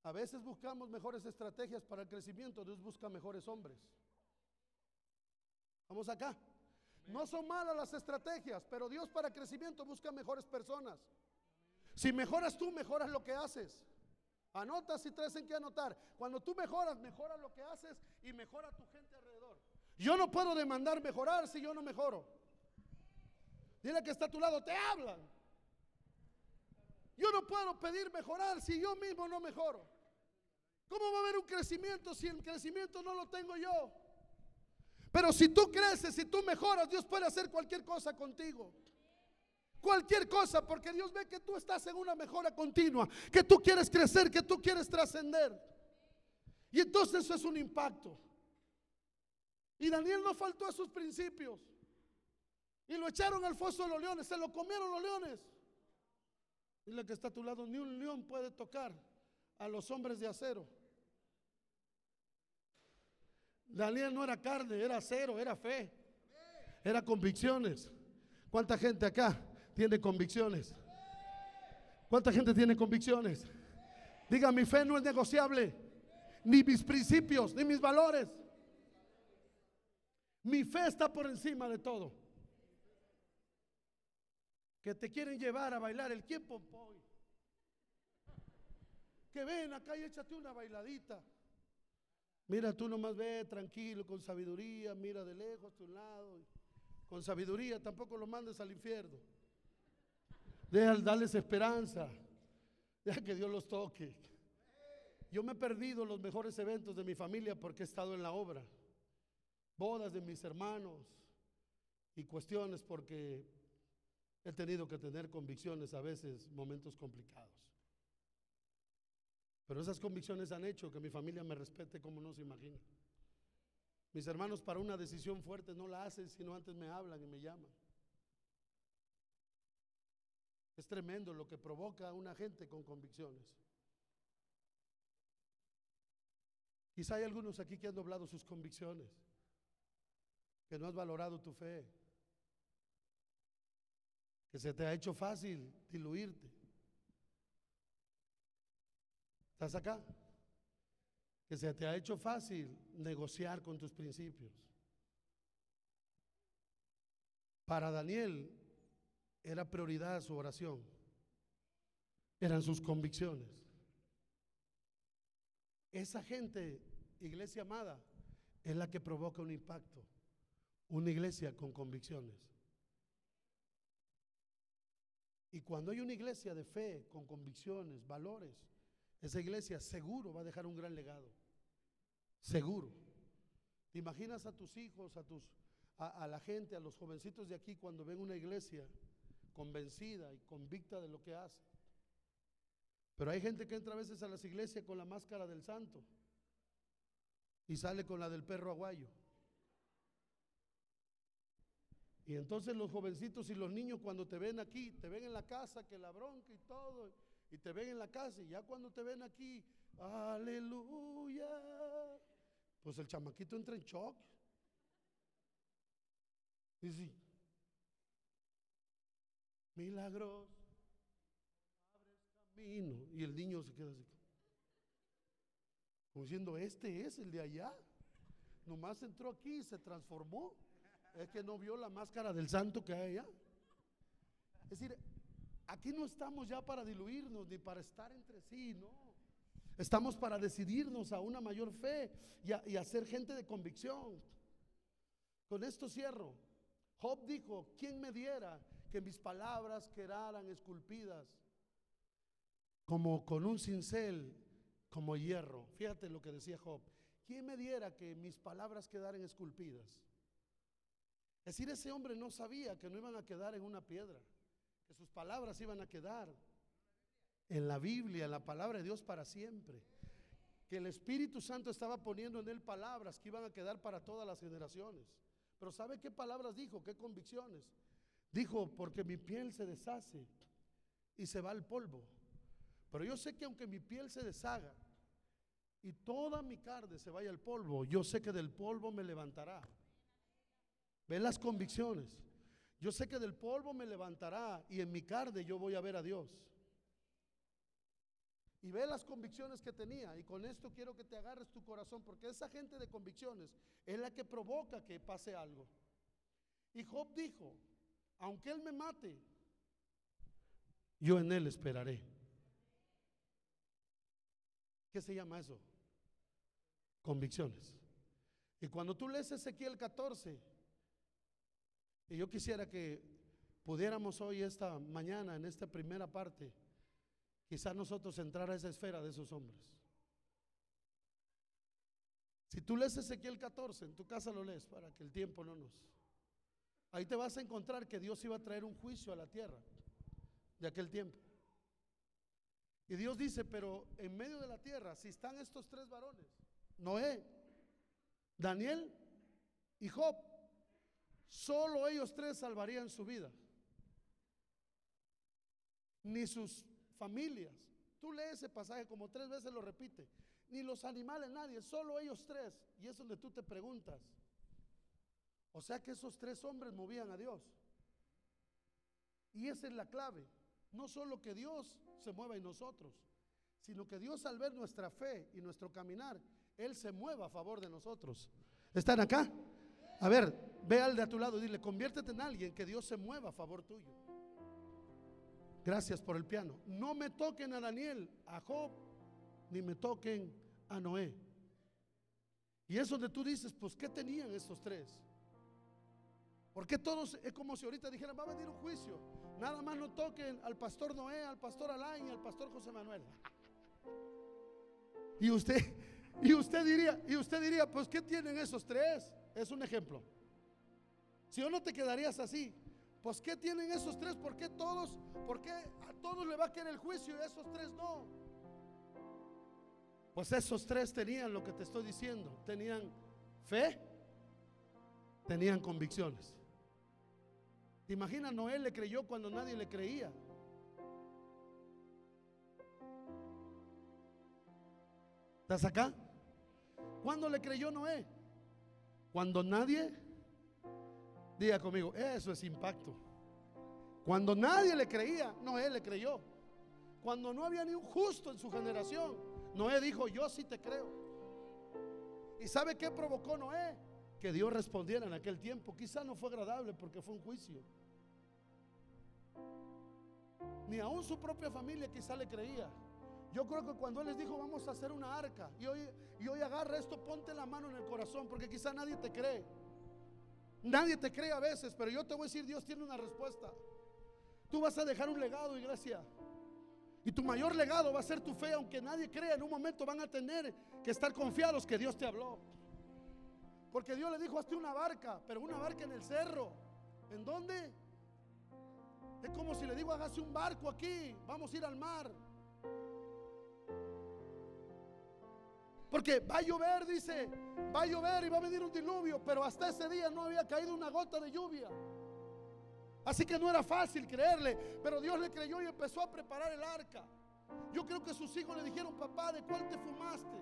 A veces buscamos mejores estrategias para el crecimiento, Dios busca mejores hombres. Vamos acá. No son malas las estrategias, pero Dios para crecimiento busca mejores personas. Si mejoras tú, mejoras lo que haces. Anotas si traes en qué anotar. Cuando tú mejoras, mejoras lo que haces y mejora tu gente alrededor. Yo no puedo demandar mejorar si yo no mejoro. Dile que está a tu lado, te hablan. Yo no puedo pedir mejorar si yo mismo no mejoro. ¿Cómo va a haber un crecimiento si el crecimiento no lo tengo yo? Pero si tú creces, si tú mejoras, Dios puede hacer cualquier cosa contigo. Cualquier cosa, porque Dios ve que tú estás en una mejora continua, que tú quieres crecer, que tú quieres trascender. Y entonces eso es un impacto. Y Daniel no faltó a sus principios. Y lo echaron al foso de los leones, se lo comieron los leones. Dile que está a tu lado, ni un león puede tocar a los hombres de acero. Daniel no era carne, era acero, era fe, era convicciones. ¿Cuánta gente acá tiene convicciones? ¿Cuánta gente tiene convicciones? Diga, mi fe no es negociable, ni mis principios, ni mis valores. Mi fe está por encima de todo. Que te quieren llevar a bailar el tiempo hoy que ven acá y échate una bailadita. Mira, tú nomás ve tranquilo, con sabiduría, mira de lejos a tu lado. Con sabiduría, tampoco lo mandes al infierno. Deja, darles esperanza. Deja que Dios los toque. Yo me he perdido los mejores eventos de mi familia porque he estado en la obra. Bodas de mis hermanos y cuestiones porque he tenido que tener convicciones a veces, momentos complicados. Pero esas convicciones han hecho que mi familia me respete como no se imagina. Mis hermanos para una decisión fuerte no la hacen, sino antes me hablan y me llaman. Es tremendo lo que provoca a una gente con convicciones. Quizá hay algunos aquí que han doblado sus convicciones, que no has valorado tu fe, que se te ha hecho fácil diluirte. ¿Estás acá? Que se te ha hecho fácil negociar con tus principios. Para Daniel era prioridad su oración, eran sus convicciones. Esa gente, iglesia amada, es la que provoca un impacto, una iglesia con convicciones. Y cuando hay una iglesia de fe, con convicciones, valores, esa iglesia seguro va a dejar un gran legado. Seguro. ¿Te imaginas a tus hijos, a, tus, a, la gente, a los jovencitos de aquí cuando ven una iglesia convencida y convicta de lo que hace? Pero hay gente que entra a veces a las iglesias con la máscara del santo y sale con la del perro aguayo. Y entonces los jovencitos y los niños cuando te ven aquí, te ven en la casa, que la bronca y todo, y te ven en la casa y ya cuando te ven aquí, aleluya, pues el chamaquito entra en shock. Y sí, milagros Vino. Y el niño se queda así. Como diciendo, este es el de allá. Nomás entró aquí y se transformó. Es que no vio la máscara del santo que hay allá. Es decir, aquí no estamos ya para diluirnos ni para estar entre sí, no. Estamos para decidirnos a una mayor fe y a, y gente de convicción. Con esto cierro. Job dijo, ¿quién me diera que mis palabras quedaran esculpidas como con un cincel, como hierro? Fíjate lo que decía Job. ¿Quién me diera que mis palabras quedaran esculpidas? Es decir, ese hombre no sabía que no iban a quedar en una piedra, que sus palabras iban a quedar en la Biblia, en la palabra de Dios para siempre. Que el Espíritu Santo estaba poniendo en él palabras que iban a quedar para todas las generaciones. Pero ¿sabe qué palabras dijo? ¿Qué convicciones? Dijo, porque mi piel se deshace y se va al polvo. Pero yo sé que aunque mi piel se deshaga y toda mi carne se vaya al polvo, yo sé que del polvo me levantará. ¿Ven las convicciones? Yo sé que del polvo me levantará y en mi carne yo voy a ver a Dios. Y ve las convicciones que tenía. Y con esto quiero que te agarres tu corazón, porque esa gente de convicciones es la que provoca que pase algo. Y Job dijo, aunque él me mate, yo en él esperaré. ¿Qué se llama eso? Convicciones. Y cuando tú lees Ezequiel 14, y yo quisiera que pudiéramos hoy, esta mañana, en esta primera parte, quizás nosotros entrar a esa esfera de esos hombres. Si tú lees Ezequiel 14, en tu casa lo lees para que el tiempo no nos... Ahí te vas a encontrar que Dios iba a traer un juicio a la tierra de aquel tiempo. Y Dios dice, pero en medio de la tierra, si están estos tres varones, Noé, Daniel y Job, solo ellos tres salvarían su vida. Ni sus familias. Tú lees ese pasaje como tres veces lo repite. Ni los animales, nadie, solo ellos tres. Y es donde tú te preguntas. O sea que esos tres hombres movían a Dios. Y esa es la clave. No solo que Dios se mueva en nosotros, sino que Dios al ver nuestra fe y nuestro caminar, Él se mueva a favor de nosotros. ¿Están acá? A ver, ve al de a tu lado y dile, conviértete en alguien que Dios se mueva a favor tuyo. Gracias por el piano. No me toquen a Daniel, a Job, ni me toquen a Noé. Y es donde tú dices, pues, ¿qué tenían estos tres? Porque todos es como si ahorita dijeran, va a venir un juicio. Nada más no toquen al pastor Noé, al pastor Alain y al pastor José Manuel. (laughs) Y usted, y usted diría, y usted diría, pues, ¿qué tienen esos tres? Es un ejemplo. Si o no te quedarías así, pues ¿qué tienen esos tres? ¿Por qué todos? ¿Por qué a todos le va a caer el juicio y a esos tres no? Pues esos tres tenían lo que te estoy diciendo. Tenían fe, tenían convicciones. ¿Te imaginas? Noé le creyó cuando nadie le creía. ¿Estás acá? ¿Cuándo le creyó Noé? Cuando nadie, diga conmigo, eso es impacto. Cuando nadie le creía, Noé le creyó. Cuando no había ni un justo en su generación, Noé dijo, yo sí te creo. ¿Y sabe qué provocó Noé? Que Dios respondiera en aquel tiempo. Quizá no fue agradable porque fue un juicio. Ni aún su propia familia quizá le creía. Yo creo que cuando Él les dijo, vamos a hacer una arca, y hoy, y hoy agarra esto, ponte la mano en el corazón, porque quizá nadie te cree. Nadie te cree a veces, pero yo te voy a decir, Dios tiene una respuesta. Tú vas a dejar un legado, iglesia. Y tu mayor legado va a ser tu fe, aunque nadie crea, en un momento van a tener que estar confiados que Dios te habló. Porque Dios le dijo, hazte una barca, pero una barca en el cerro. ¿En dónde? Es como si le digo, hágase un barco aquí, vamos a ir al mar. Porque va a llover, dice, va a llover y va a venir un diluvio, pero hasta ese día no había caído una gota de lluvia. Así que no era fácil creerle, pero Dios le creyó y empezó a preparar el arca. Yo creo que sus hijos le dijeron, papá, ¿de cuál te fumaste?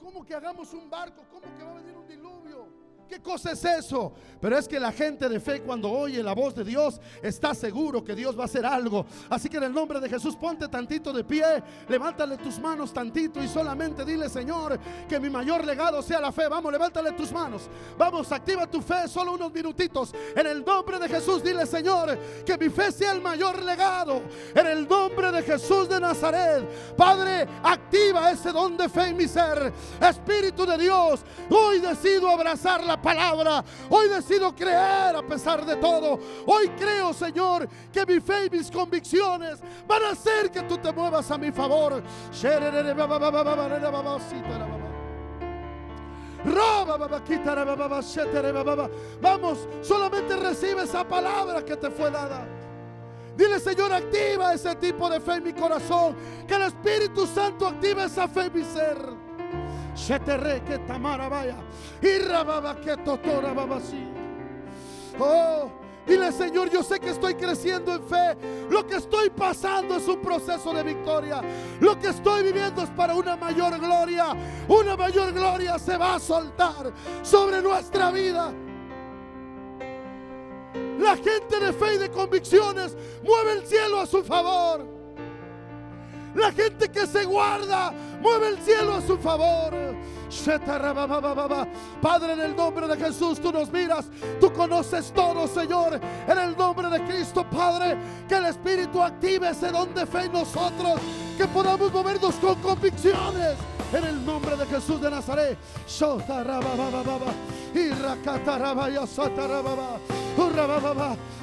¿Cómo que hagamos un barco? ¿Cómo que va a venir un diluvio? ¿Qué cosa es eso? Pero es que la gente de fe cuando oye la voz de Dios está seguro que Dios va a hacer algo. Así que en el nombre de Jesús ponte tantito de pie, levántale tus manos tantito y solamente dile, Señor, que mi mayor legado sea la fe. Vamos, levántale tus manos. Vamos, activa tu fe solo unos minutitos. En el nombre de Jesús, dile, Señor, que mi fe sea el mayor legado. En el nombre de Jesús de Nazaret, Padre, activa ese don de fe en mi ser. Espíritu de Dios, hoy decido abrazar la palabra. Hoy decido creer a pesar de todo. Hoy creo, Señor, que mi fe y mis convicciones van a hacer que tú te muevas a mi favor. Vamos, solamente recibe esa palabra que te fue dada. Dile, Señor, activa ese tipo de fe en mi corazón. Que el Espíritu Santo active esa fe en mi ser. Que tamara vaya. Y. Oh, dile, Señor, yo sé que estoy creciendo en fe. Lo que estoy pasando es un proceso de victoria. Lo que estoy viviendo es para una mayor gloria. Una mayor gloria se va a soltar sobre nuestra vida. La gente de fe y de convicciones mueve el cielo a su favor. La gente que se guarda mueve el cielo a su favor. Padre, en el nombre de Jesús, tú nos miras, tú conoces todo, Señor. En el nombre de Cristo, Padre, que el Espíritu active ese don de fe en nosotros, que podamos movernos con convicciones. En el nombre de Jesús de Nazaret.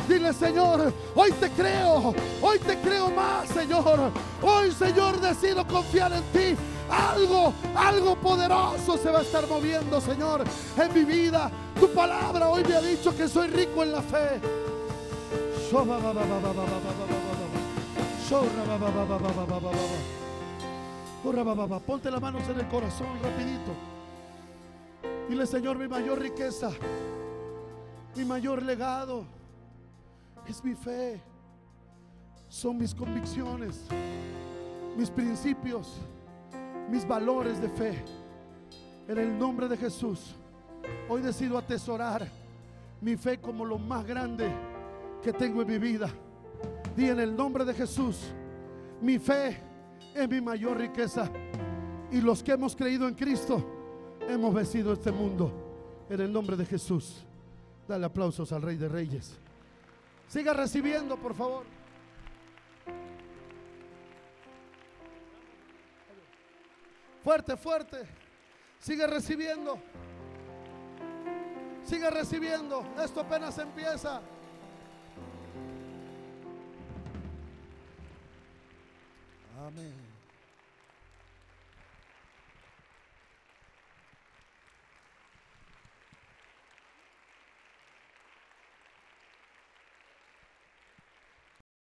Dile, Señor, hoy te creo, hoy te creo más, Señor. Hoy, Señor, decido confiar en ti. Algo, algo poderoso se va a estar moviendo, Señor, en mi vida. Tu palabra hoy me ha dicho que soy rico en la fe. Ponte las manos en el corazón rapidito. Dile, Señor, mi mayor riqueza, mi mayor legado es mi fe. Son mis convicciones, mis principios, mis valores de fe. En el nombre de Jesús, hoy decido atesorar mi fe como lo más grande que tengo en mi vida. Di en el nombre de Jesús, mi fe es mi mayor riqueza. Y los que hemos creído en Cristo, hemos vencido este mundo. En el nombre de Jesús. Dale aplausos al Rey de Reyes. Siga recibiendo, por favor. Fuerte, fuerte. Sigue recibiendo. Sigue recibiendo. Esto apenas empieza. Amén.